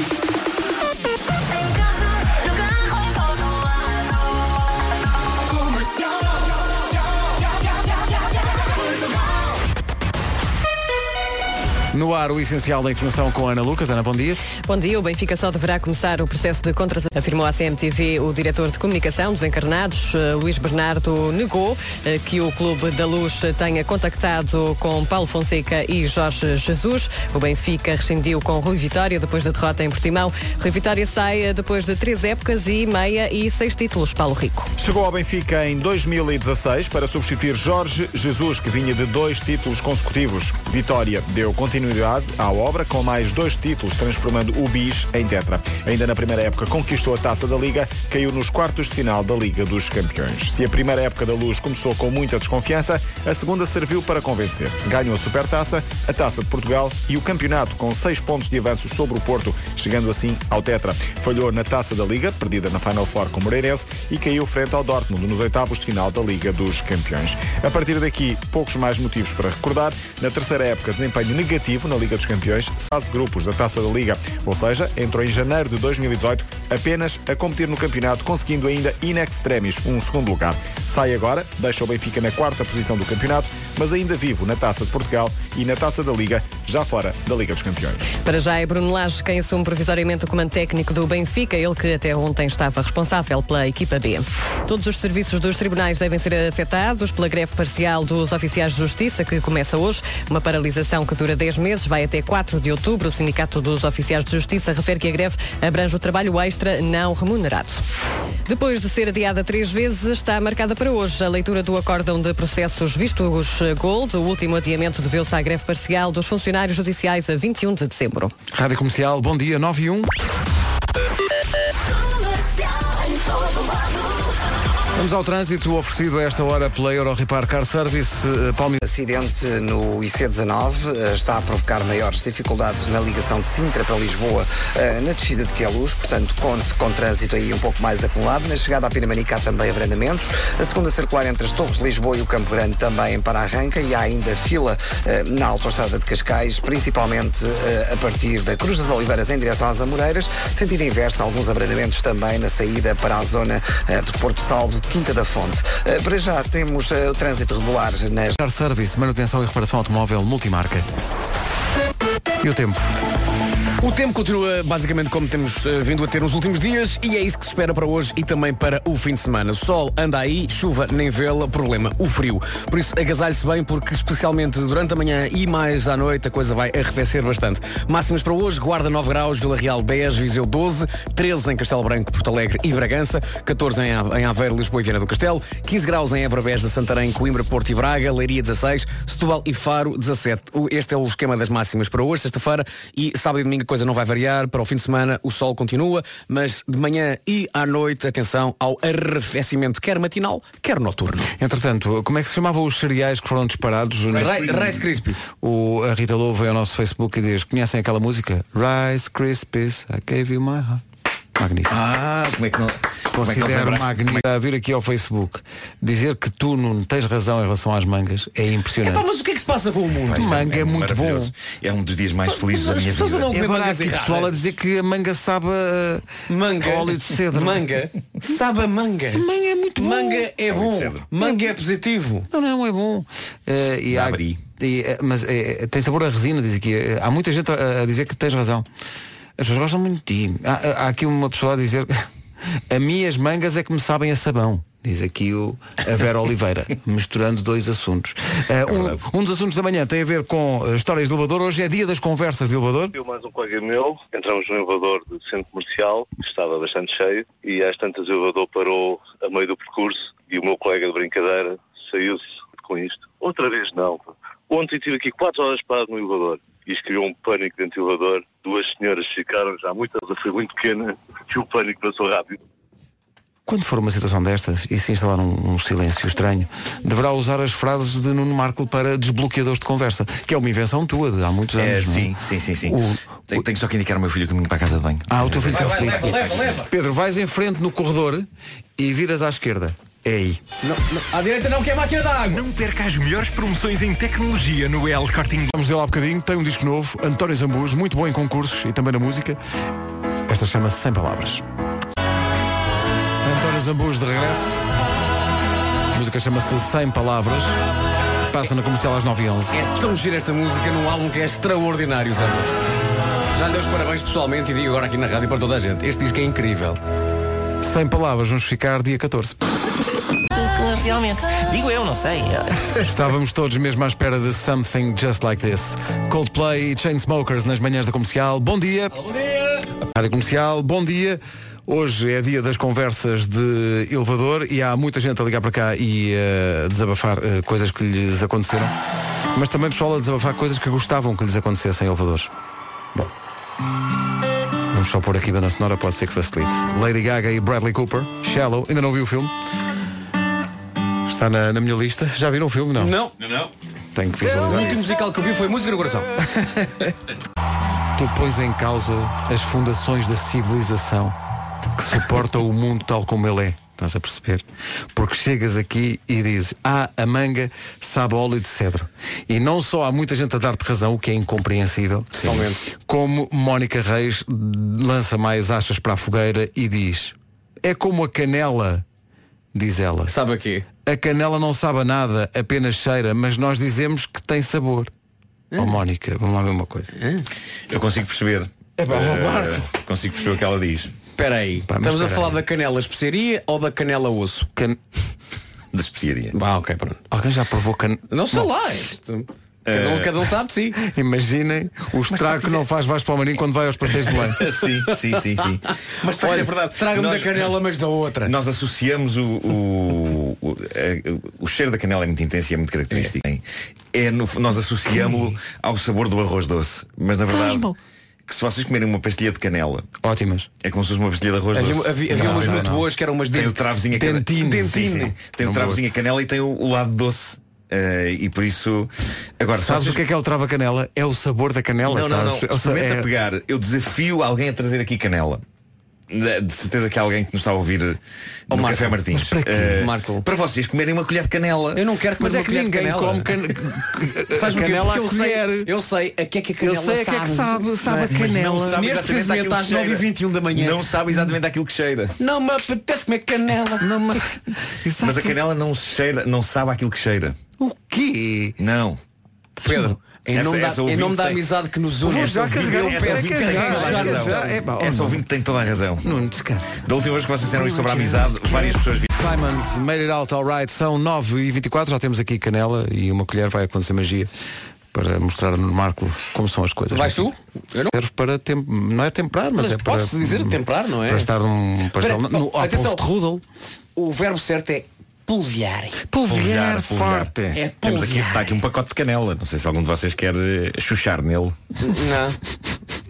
No ar, o essencial da informação com a Ana Lucas. Ana, bom dia. Bom dia, o Benfica só deverá começar o processo de contratação, afirmou à CMTV o diretor de comunicação dos encarnados, eh, Luís Bernardo, negou eh, que o Clube da Luz tenha contactado com Paulo Fonseca e Jorge Jesus. O Benfica rescindiu com Rui Vitória depois da derrota em Portimão. Rui Vitória sai eh, depois de três épocas e meia e seis títulos. Paulo Rico. Chegou ao Benfica em 2016 para substituir Jorge Jesus, que vinha de dois títulos consecutivos. Vitória deu continuidade à obra com mais dois títulos, transformando o bis em tetra. Ainda na primeira época conquistou a taça da Liga, caiu nos quartos de final da Liga dos Campeões. Se a primeira época da Luz começou com muita desconfiança, a segunda serviu para convencer. Ganhou a Supertaça, a Taça de Portugal e o campeonato com seis pontos de avanço sobre o Porto, chegando assim ao tetra. Falhou na Taça da Liga, perdida na Final Four com o Moreirense, e caiu frente ao Dortmund nos oitavos de final da Liga dos Campeões. A partir daqui, poucos mais motivos para recordar. Na terceira época, desempenho negativo na Liga dos Campeões, fase grupos da Taça da Liga. Ou seja, entrou em janeiro de 2018 apenas a competir no campeonato, conseguindo ainda in extremis um segundo lugar. Sai agora, deixa o Benfica na quarta posição do campeonato, mas ainda vivo na Taça de Portugal e na Taça da Liga, já fora da Liga dos Campeões. Para já é Bruno Lage quem assume provisoriamente o comando técnico do Benfica, ele que até ontem estava responsável pela equipa B. Todos os serviços dos tribunais devem ser afetados pela greve parcial dos oficiais de justiça, que começa hoje, uma paralisação que dura 10 meses meses, vai até 4 de outubro. O Sindicato dos Oficiais de Justiça refere que a greve abrange o trabalho extra não remunerado. Depois de ser adiada três vezes, está marcada para hoje a leitura do acórdão de processos vistos Gold. O último adiamento deveu-se à greve parcial dos funcionários judiciais a 21 de dezembro. Rádio Comercial, bom dia, 9 e 1. Vamos ao trânsito oferecido a esta hora pela Euro Repar Car Service. eh, Palme... Acidente no IC19 eh, está a provocar maiores dificuldades na ligação de Sintra para Lisboa eh, na descida de Queluz, portanto com trânsito aí um pouco mais acumulado. Na chegada à Pinamanica há também abrandamentos. A segunda circular entre as Torres de Lisboa e o Campo Grande também para arranca e há ainda fila na autoestrada de Cascais, principalmente a partir da Cruz das Oliveiras em direção às Amoreiras. Sentido inverso, alguns abrandamentos também na saída para a zona de Porto Salvo, Quinta da Fonte. Eh, Para já temos eh, o trânsito regular nas Car Service, manutenção e reparação automóvel multimarca. E o tempo? O tempo continua basicamente como temos eh, vindo a ter nos últimos dias e é isso que se espera para hoje e também para o fim de semana. O sol anda aí, chuva nem vê-la, problema, o frio. Por isso agasalhe-se bem porque especialmente durante a manhã e mais à noite a coisa vai arrefecer bastante. Máximas para hoje, Guarda 9 graus, Vila Real 10, Viseu 12, 13 em Castelo Branco, Porto Alegre e Bragança, 14 em Aveiro, Lisboa e Viana do Castelo, 15 graus em Évora, Beja, Santarém, Coimbra, Porto e Braga, Leiria 16, Setúbal e Faro 17. O- Este é o esquema das máximas para hoje, sexta-feira e sábado e domingo coisa não vai variar. Para o fim de semana o sol continua, mas de manhã e à noite, atenção ao arrefecimento, quer matinal, quer noturno. Entretanto, como é que se chamavam os cereais que foram disparados? Rice- Rice Krispies. O, a Rita Lobo veio ao nosso Facebook e diz, conhecem aquela música? Rice Krispies, I gave you my heart. Magnífico. Ah, como é que não. é não Considero lembraste? magnífico a vir aqui ao Facebook dizer que tu não tens razão em relação às mangas é impressionante. Epá, mas o que é que se passa com o mundo? Ser- manga é muito maravilhoso. É um dos dias mais felizes da as minha vida. a E agora há mangas aqui erradas. pessoal a dizer que a manga sabe a Manga. a óleo de cedro. Manga. Sabe a manga. Manga é muito bom. Manga é bom. Manga é positivo. Não, não, é bom. Eh, e há- Abri. e, eh, mas eh, tem sabor a resina, diz aqui. Há muita gente a, a dizer que tens razão. As pessoas gostam muito de ti. Há, há- aqui uma pessoa a dizer a mim as mangas é que me sabem a sabão. Diz aqui o, a Vera Oliveira, [LAUGHS] misturando dois assuntos. Eh, um, um dos assuntos da manhã tem a ver com eh, histórias de elevador. Hoje é dia das conversas de elevador. Eu mais um colega meu, entramos no elevador do centro comercial, que estava bastante cheio, e às tantas o elevador parou a meio do percurso e o meu colega de brincadeira saiu-se com isto. Outra vez não. Ontem tive aqui quatro horas parado no elevador e isto criou um pânico elevador. Duas senhoras ficaram já muito, ela foi muito pequena e o pânico passou rápido. Quando for uma situação destas e se instalar um, um silêncio estranho, deverá usar as frases de Nuno Marco para desbloqueadores de conversa, que é uma invenção tua de há muitos anos. É, não é? sim, sim, sim, sim. O- Tenho, tenho só que indicar ao meu filho o caminho para a casa de banho. Ah, o teu filho Vai, vai, tem leva, leva, leva. Pedro, vais em frente no corredor e viras à esquerda. É aí. À direita não, que é máquina da água. Não perca as melhores promoções em tecnologia no El Corte Inglês. Vamos dizer lá um bocadinho, tem um disco novo, António Zambujo, muito bom em concursos e também na música. Esta chama-se Sem Palavras. António Zambujo de regresso. A música chama-se Sem Palavras. Passa na comercial às 9h11. É tão gira esta música num álbum que é extraordinário, Zambos. Já lhe dei os parabéns pessoalmente e digo agora aqui na rádio para toda a gente. Este disco é incrível. Sem palavras, vamos ficar dia 14. Realmente. Digo eu, não sei. [LAUGHS] Estávamos todos mesmo à espera de Something Just Like This. Coldplay e Chainsmokers nas manhãs da comercial. Bom dia. Bom dia. Rádio Comercial, bom dia. Hoje é dia das conversas de elevador e há muita gente a ligar para cá e a desabafar eh, coisas que lhes aconteceram. Mas também pessoal a desabafar coisas que gostavam que lhes acontecessem em elevadores. Bom. Vamos só pôr aqui banda sonora, pode ser que facilite. Lady Gaga e Bradley Cooper, Shallow, ainda não vi o filme. Está na, na minha lista. Já viram o filme? Não. Não. Não, não. Tenho que O visualizar. último isso. musical que eu vi foi Música no Coração. [LAUGHS] Tu pões em causa as fundações da civilização que suporta o mundo tal como ele é. Estás a perceber? Porque chegas aqui e dizes, ah, a manga sabe óleo de cedro. E não só há muita gente a dar-te razão, o que é incompreensível, Totalmente. como Mónica Reis lança mais achas para a fogueira e diz, é como a canela, diz ela. Sabe a quê? A canela não sabe a nada, apenas cheira, mas nós dizemos que tem sabor. Oh Mónica, vamos lá ver uma coisa. Eu consigo perceber. É pá, Marco. consigo perceber o que ela diz. Espera aí. Pá, mas Estamos a espera falar aí. da canela especiaria ou da canela osso? Can- [LAUGHS] Da especiaria. Ah, ok, pronto. Alguém já provou can... Não sei Bom, lá. Isto... Cada um, Eh, cada um sabe, sim. [LAUGHS] Imaginem o estrago que não faz Vasco Palmarim quando vai aos pastéis de Belém. [LAUGHS] sim, sim, sim, sim. Mas facto Olha, é verdade. traga-me da canela, mas da outra. Nós associamos o, o, o, eh, o cheiro da canela é muito intenso e é muito característico. É, no- nós associamos-lo ao sabor do arroz doce. Mas na verdade, que se vocês comerem uma pastilha de canela, ótimas. É como se fosse uma pastilha de arroz Havia, doce. havia, havia Não, umas não, muito não. boas que eram umas Tem de- o travozinho a cana- Dentino. Sim, sim. Tem o Não travozinho a canela e tem o, o lado doce. Eh, e por isso. Agora, Sabes vocês- o que é que é o trava canela? É o sabor da canela. Não, não, não. tá? Experimenta É- pegar. Eu desafio alguém a trazer aqui canela. De certeza que há alguém que nos está a ouvir no Oh, Marco, Café Martins. para quê? Marco? para vocês comerem uma colher de canela. Eu não quero comer Mas é que ninguém canela. come can... [LAUGHS] Sabes canela eu sei, eu sei a que é que a Eu canela sei a que é que sabe, sabe a Mas não canela. sabe exatamente às que cheira. 9h21 da manhã. Não sabe exatamente aquilo que cheira. Não me apetece comer canela. Não me... Mas a canela não cheira, não sabe aquilo que cheira. O quê? Não. Pedro, em Essa- nome, da, essa em ouvinte nome da tem- amizade que nos une, Vou já carregar ouvinte- o pé, essa é ouvinte que tem já, toda a razão. é não. ouvinte tem toda a razão. Não descansa. Da última vez que vocês disseram isto sobre a amizade, várias pessoas viram. Simons, made it out alright, são 9 e 24 já temos aqui canela e uma colher vai acontecer magia para mostrar no Marco como são as coisas. Vais tu? Eu não. Serve para tem... não é temperar, mas, Mas é para pode-se dizer temperar, não é? Para estar Espera, estar no oh, atenção. Strudel. O verbo certo é polvilhar. Polvilhar forte. É Temos aqui, está aqui um pacote de canela. Não sei se algum de vocês quer eh, chuchar nele. Não.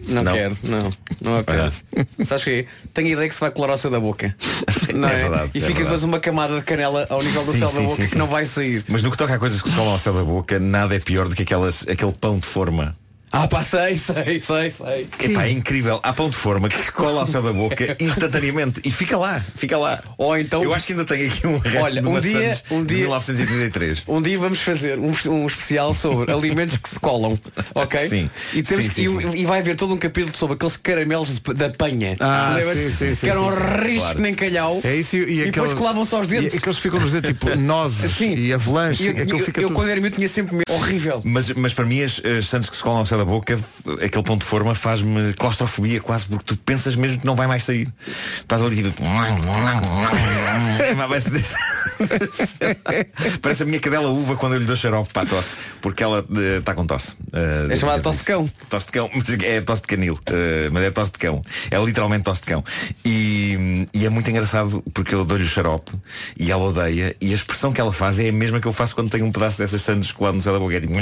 Não, Não. quero, não. Não. Sabes o quê? Tenho a ideia que se vai colar ao céu da boca. [LAUGHS] Não é? verdade, e é fica verdade. depois uma camada de canela ao nível do Sim, céu sim, da boca sim, que sim. não vai sair. Mas no que toca a coisas que se colam ao céu da boca, nada é pior do que aquelas, aquele pão de forma. Ah, pá, sei, sei, sei, sei. Epá, é incrível. Há pão de forma que se cola ao céu da boca [LAUGHS] instantaneamente e fica lá, fica lá. Ou então. Eu acho que ainda tenho aqui um resto Olha, de um dia- um de dia- 1933. Um dia vamos fazer um, um especial sobre alimentos que se colam, [LAUGHS] ok? Sim. E, temos Sim, que- sim, e- sim. e vai haver todo um capítulo sobre aqueles caramelos de- da panha. Ah, sim, sim, sim, que eram risco Claro. nem calhau. É isso e, e, E depois aquele- colavam-se aos dedos. E aqueles que ficam nos dedos tipo nozes Sim. e avalanche. E eu, eu- fica eu tudo- quando era meu tinha sempre medo. Horrível. Mas, mas para mim as, as sandes que se colam ao céu da boca, aquele pão de forma faz-me claustrofobia quase, porque tu pensas mesmo que não vai mais sair. Estás ali tipo. [LAUGHS] [LAUGHS] Parece, a minha cadela uva quando eu lhe dou xarope para a tosse, porque ela eh, está com tosse. Eh, É chamada tosse de cão. Tosse de cão, [LAUGHS] é tosse de canil, eh, mas é tosse de cão. É literalmente tosse de cão. E, e é muito engraçado porque eu dou-lhe o xarope e ela odeia, e a expressão que ela faz é a mesma que eu faço quando tenho um pedaço dessas sandes colado no céu da boca. É tipo.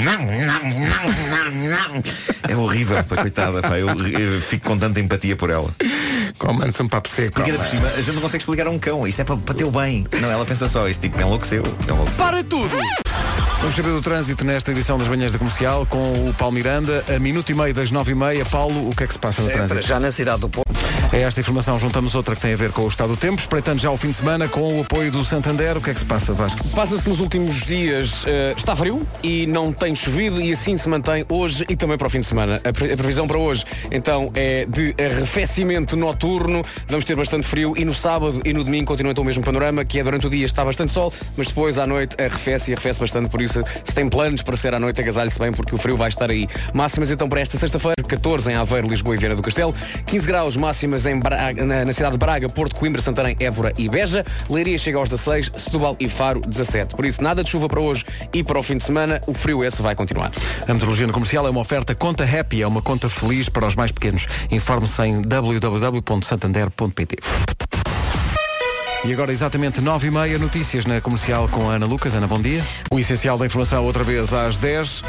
É horrível, pá, coitada. Pá, eu, eu fico com tanta empatia por ela. Comando-se um papo seco. Porque ainda por cima, a gente não consegue explicar a um cão. Isto é para, para teu bem. Não, ela pensa só, este tipo enlouqueceu. enlouqueceu. Para tudo! Vamos saber do trânsito nesta edição das manhãs da comercial com o Paulo Miranda, a minuto e meio das nove e meia. Paulo, o que é que se passa no É, trânsito? já na cidade do Porto. A esta informação juntamos outra que tem a ver com o estado do tempo, espreitando já o fim de semana com o apoio do Santander. O que é que se passa, Vasco? Passa-se nos últimos dias, eh, está frio e não tem chovido e assim se mantém hoje e também para o fim de semana. A, pre- a previsão para hoje, então, é de arrefecimento noturno, vamos ter bastante frio e no sábado e no domingo continua então o mesmo panorama, que é durante o dia está bastante sol, mas depois à noite arrefece e arrefece bastante, por isso se tem planos para ser à noite, agasalhe-se bem porque o frio vai estar aí. Máximas então para esta sexta-feira, 14 em Aveiro, Lisboa e Vieira do Castelo, 15 graus máximas em Braga- na, na cidade de Braga, Porto, Coimbra, Santarém, Évora e Beja, Leiria chega aos 16, Setúbal e Faro 17. Por isso nada de chuva para hoje e para o fim de semana, o frio esse vai continuar. A meteorologia no comercial é uma oferta Conta Happy, é uma conta feliz para os mais pequenos. Informe-se em www.santander.pt. E agora exatamente 9 e meia notícias na comercial com a Ana Lucas. Ana, bom dia. O essencial da informação outra vez às 10.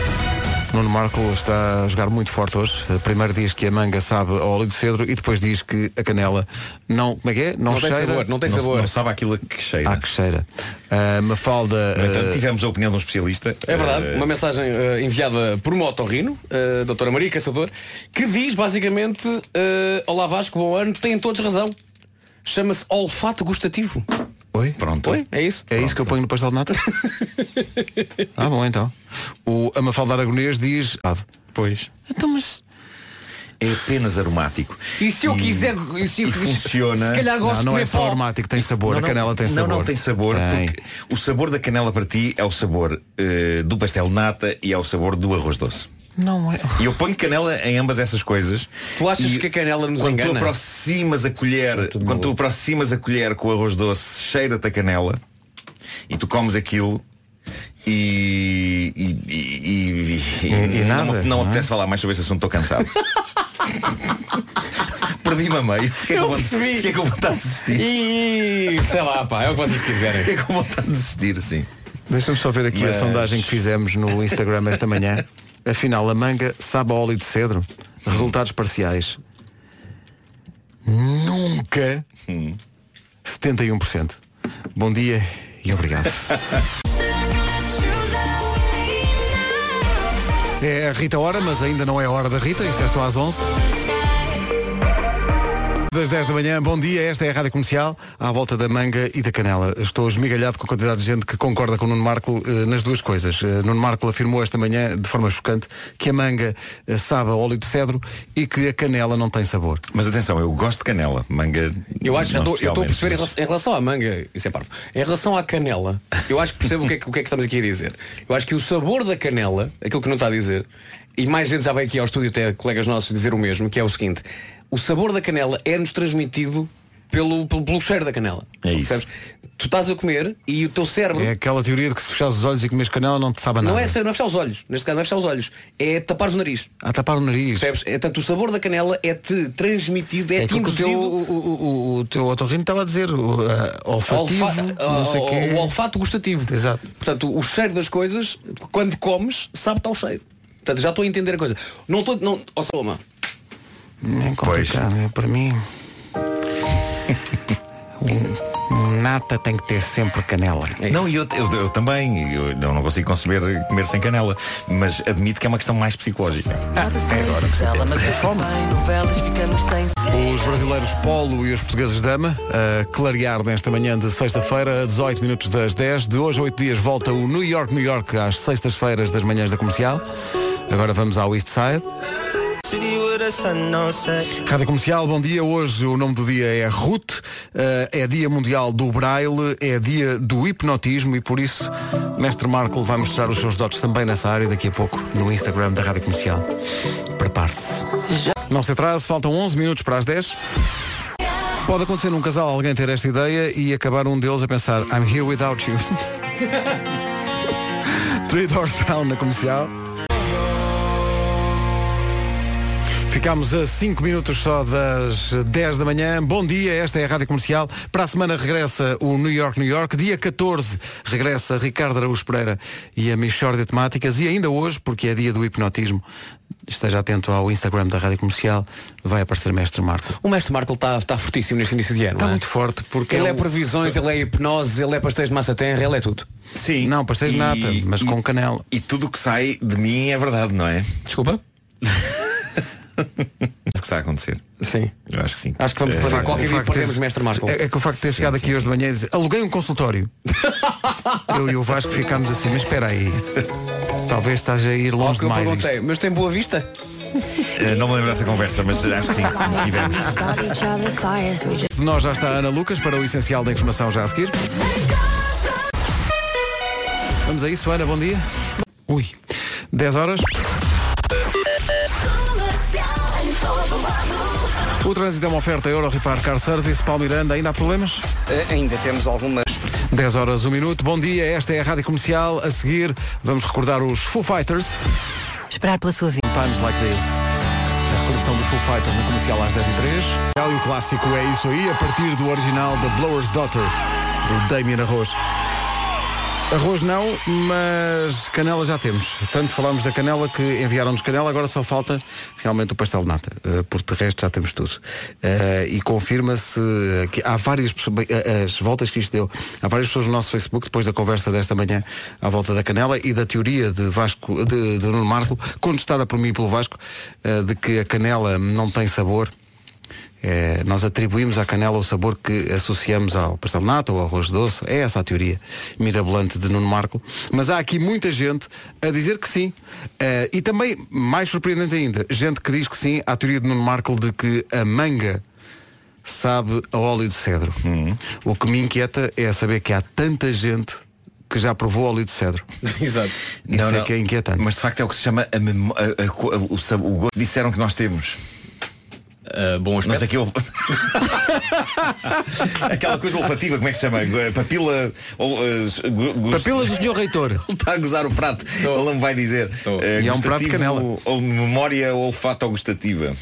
Nuno Marco está a jogar muito forte hoje. Primeiro diz que a manga sabe ao óleo de cedro e depois diz que a canela não, como é que é? Não, Não tem cheira. sabor, não tem Não, sabor. não sabe aquilo que cheira. Ah, que cheira. A Mafalda. No entanto, eh, tivemos a opinião de um especialista. É verdade, Eh, uma mensagem eh, enviada por uma otorrino, a doutora Maria Caçador, que diz basicamente, Olá Vasco, bom ano, têm todos razão. Chama-se olfato gustativo. Oi? Pronto. Oi? É isso? É isso que eu ponho no pastel de nata? [LAUGHS] ah, bom então. O a Mafalda Aragonês diz. Ah, Pois. Então, mas. É apenas aromático. E se eu quiser, e se, e funciona. se calhar gosto não, não é só pó. aromático, tem sabor. Não, a não, canela tem não, sabor. Não, tem sabor, Tem. porque o sabor da canela para ti é o sabor eh, do pastel de nata e é o sabor do arroz doce. Não é. E eu ponho canela em ambas essas coisas. Tu achas E que a canela nos quando engana? tu aproximas a colher, quando tu aproximas a colher com o arroz doce, cheira-te a canela e tu comes aquilo E, e, e, e- E- e não, nada, me- não não é? apetece falar mais sobre esse assunto, estou cansado. [LAUGHS] Perdi-me a meio. Fiquei com, vontade, fiquei com vontade de desistir. E sei lá, pá, é o que vocês quiserem. Fiquei com vontade de desistir, sim. Deixa-me só ver aqui Mas- a sondagem que fizemos no Instagram esta manhã. Afinal, a manga sabe a óleo de cedro? Resultados parciais. Nunca 71%. Bom dia e obrigado. [LAUGHS] É a Rita Hora, mas ainda não é a hora da Rita, isso é só às 11. Das 10 da manhã, bom dia, esta é a Rádio Comercial, à volta da manga e da canela. Estou esmigalhado com a quantidade de gente que concorda com o Nuno Marco eh, nas duas coisas. Eh, Nuno Marco afirmou esta manhã, de forma chocante, que a manga eh, sabe a óleo de cedro e que a canela não tem sabor. Mas atenção, eu gosto de canela. Manga. Eu acho que não eu estou a perceber em mas- relação, em relação à manga, isso é parvo. Em relação à canela, eu acho que percebo o que, é, que- o que é que estamos aqui a dizer. Eu acho que o sabor da canela, aquilo que não está a dizer, e mais gente já veio aqui ao estúdio até colegas nossos dizer o mesmo, que é o seguinte, o sabor da canela é-nos transmitido pelo, pelo, pelo cheiro da canela. É isso. Percebes? Tu estás a comer e o teu cérebro. É aquela teoria de que se fechares os olhos e comes canela não te sabe nada. Não é, não é fechar os olhos, neste caso não é fechar os olhos, é tapar o nariz. A tapar o nariz. Percebes? É, tanto o sabor da canela é-te transmitido, É é-te aquilo que o teu, induzido. o, o, o, teu otorrino estava a dizer, o, uh, olfativo, Olfa- não sei o- quê. o olfato gustativo. Exato. Portanto, o cheiro das coisas, quando comes, sabe-te ao cheiro. Portanto, já estou a entender a coisa. Não estou. Não, ó, Soma, É complicado, é para mim. [LAUGHS] um, nata tem que ter sempre canela. Não, e eu, eu, eu também, eu não, não consigo conceber comer sem canela, mas admito que é uma questão mais psicológica. é agora. mas é fome. Os brasileiros Polo e os portugueses Dama a clarear nesta manhã de sexta-feira, a 18 minutos das 10. De hoje a 8 dias volta o New York, New York às sextas-feiras das manhãs da comercial. Agora vamos ao East Side. Rádio Comercial, bom dia. Hoje o nome do dia é Ruth, eh, é dia mundial do Braille, é dia do hipnotismo e por isso Mestre Marco vai mostrar os seus dotes também nessa área daqui a pouco no Instagram da Rádio Comercial. Prepare-se. Não se atrase, faltam 11 minutos para as 10. Pode acontecer num casal alguém ter esta ideia e acabar um deles a pensar I'm here without you. [LAUGHS] Three Doors Down na comercial. Ficámos a 5 minutos só das 10 da manhã. Bom dia, esta é a Rádio Comercial. Para a semana regressa o New York, New York. Dia 14 regressa Ricardo Araújo Pereira e a Michórdia Temáticas. E ainda hoje, porque é dia do hipnotismo, esteja atento ao Instagram da Rádio Comercial, vai aparecer Mestre Marco. o mestre Marco está está fortíssimo neste início de ano. Está não é? muito forte porque Ele é o- previsões, ele é hipnose, ele é pastéis de massa terra, ele é tudo. Sim. Não, pastéis de nata, mas e- com canela. E tudo o que sai de mim é verdade, não é? Desculpa? [LAUGHS] [LAUGHS] O que está a acontecer? Sim. Eu acho que sim. Acho que vamos Eh, fazer O qualquer dia mestre Marco. É, é que o facto de ter Sim, chegado sim, aqui hoje de manhã e dizer, aluguei um consultório. [LAUGHS] eu e o Vasco ficámos assim, mas espera aí. Talvez esteja a ir longe que eu demais. perguntei, isto. mas tem boa vista? eh, não me lembro dessa conversa, mas acho que sim. [LAUGHS] De nós já está a Ana Lucas para o essencial da informação já a seguir. Vamos a isso, Ana, bom dia. Ui, 10 horas. O trânsito é uma oferta Euro Repar Car Service. Paulo Miranda, ainda há problemas? Eh, ainda temos algumas 10 horas, 1 minuto. Bom dia, esta é a Rádio Comercial. A seguir, vamos recordar os Foo Fighters. Esperar pela sua vida. Times Like This. A recordação dos Foo Fighters na comercial às 10 e 3 E o clássico é isso aí, a partir do original da Blower's Daughter, do Damien Arroz. Arroz não, mas canela já temos. Tanto falámos da canela que enviaram-nos canela, agora só falta realmente o pastel de nata. eh, Porque de resto já temos tudo. Eh, E confirma-se que há várias pessoas, eh, as voltas que isto deu, há várias pessoas no nosso Facebook, depois da conversa desta manhã, à volta da canela e da teoria de Vasco, de, de Nuno Marco, contestada por mim e pelo Vasco, de que a canela não tem sabor. É, nós atribuímos à canela o sabor que associamos ao pastel de nata ou ao arroz doce. É essa a teoria mirabolante de Nuno Marco. Mas há aqui muita gente a dizer que sim. É, e também, mais surpreendente ainda, gente que diz que sim à teoria de Nuno Marco de que a manga sabe a óleo de cedro. O que me inquieta é saber que há tanta gente que já provou óleo de cedro. [LAUGHS] Exato. Isso Não, é não. que é inquietante. Mas de facto é o que se chama a a- a- o, sab- o gosto. Disseram que nós temos. Uh, bom aspecto. Sei que houve. [LAUGHS] Aquela coisa olfativa, como é que se chama? Papila. ou, uh, Papilas do senhor reitor. Ele [LAUGHS] está a gozar o prato. Ele não me vai dizer. Eh, E é um prato de canela. Ou memória olfato gustativa.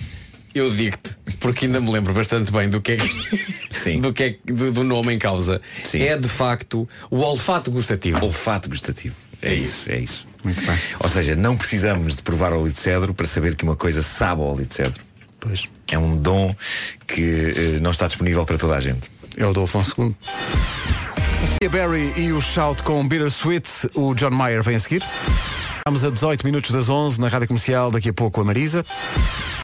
Eu digo-te, porque ainda me lembro bastante bem do que é que, [LAUGHS] do, que é que- do, do nome em causa. É de facto o olfato gustativo. Olfato gustativo. É isso, é isso. Muito bem. Ou seja, não precisamos de provar óleo de cedro para saber que uma coisa sabe óleo de cedro. Pois. É um dom que eh, não está disponível para toda a gente. É o do Afonso II. Barry e o Shout com Bittersweet, o John Mayer vem a seguir. Estamos a 18 minutos das 11 na Rádio Comercial, daqui a pouco a Marisa.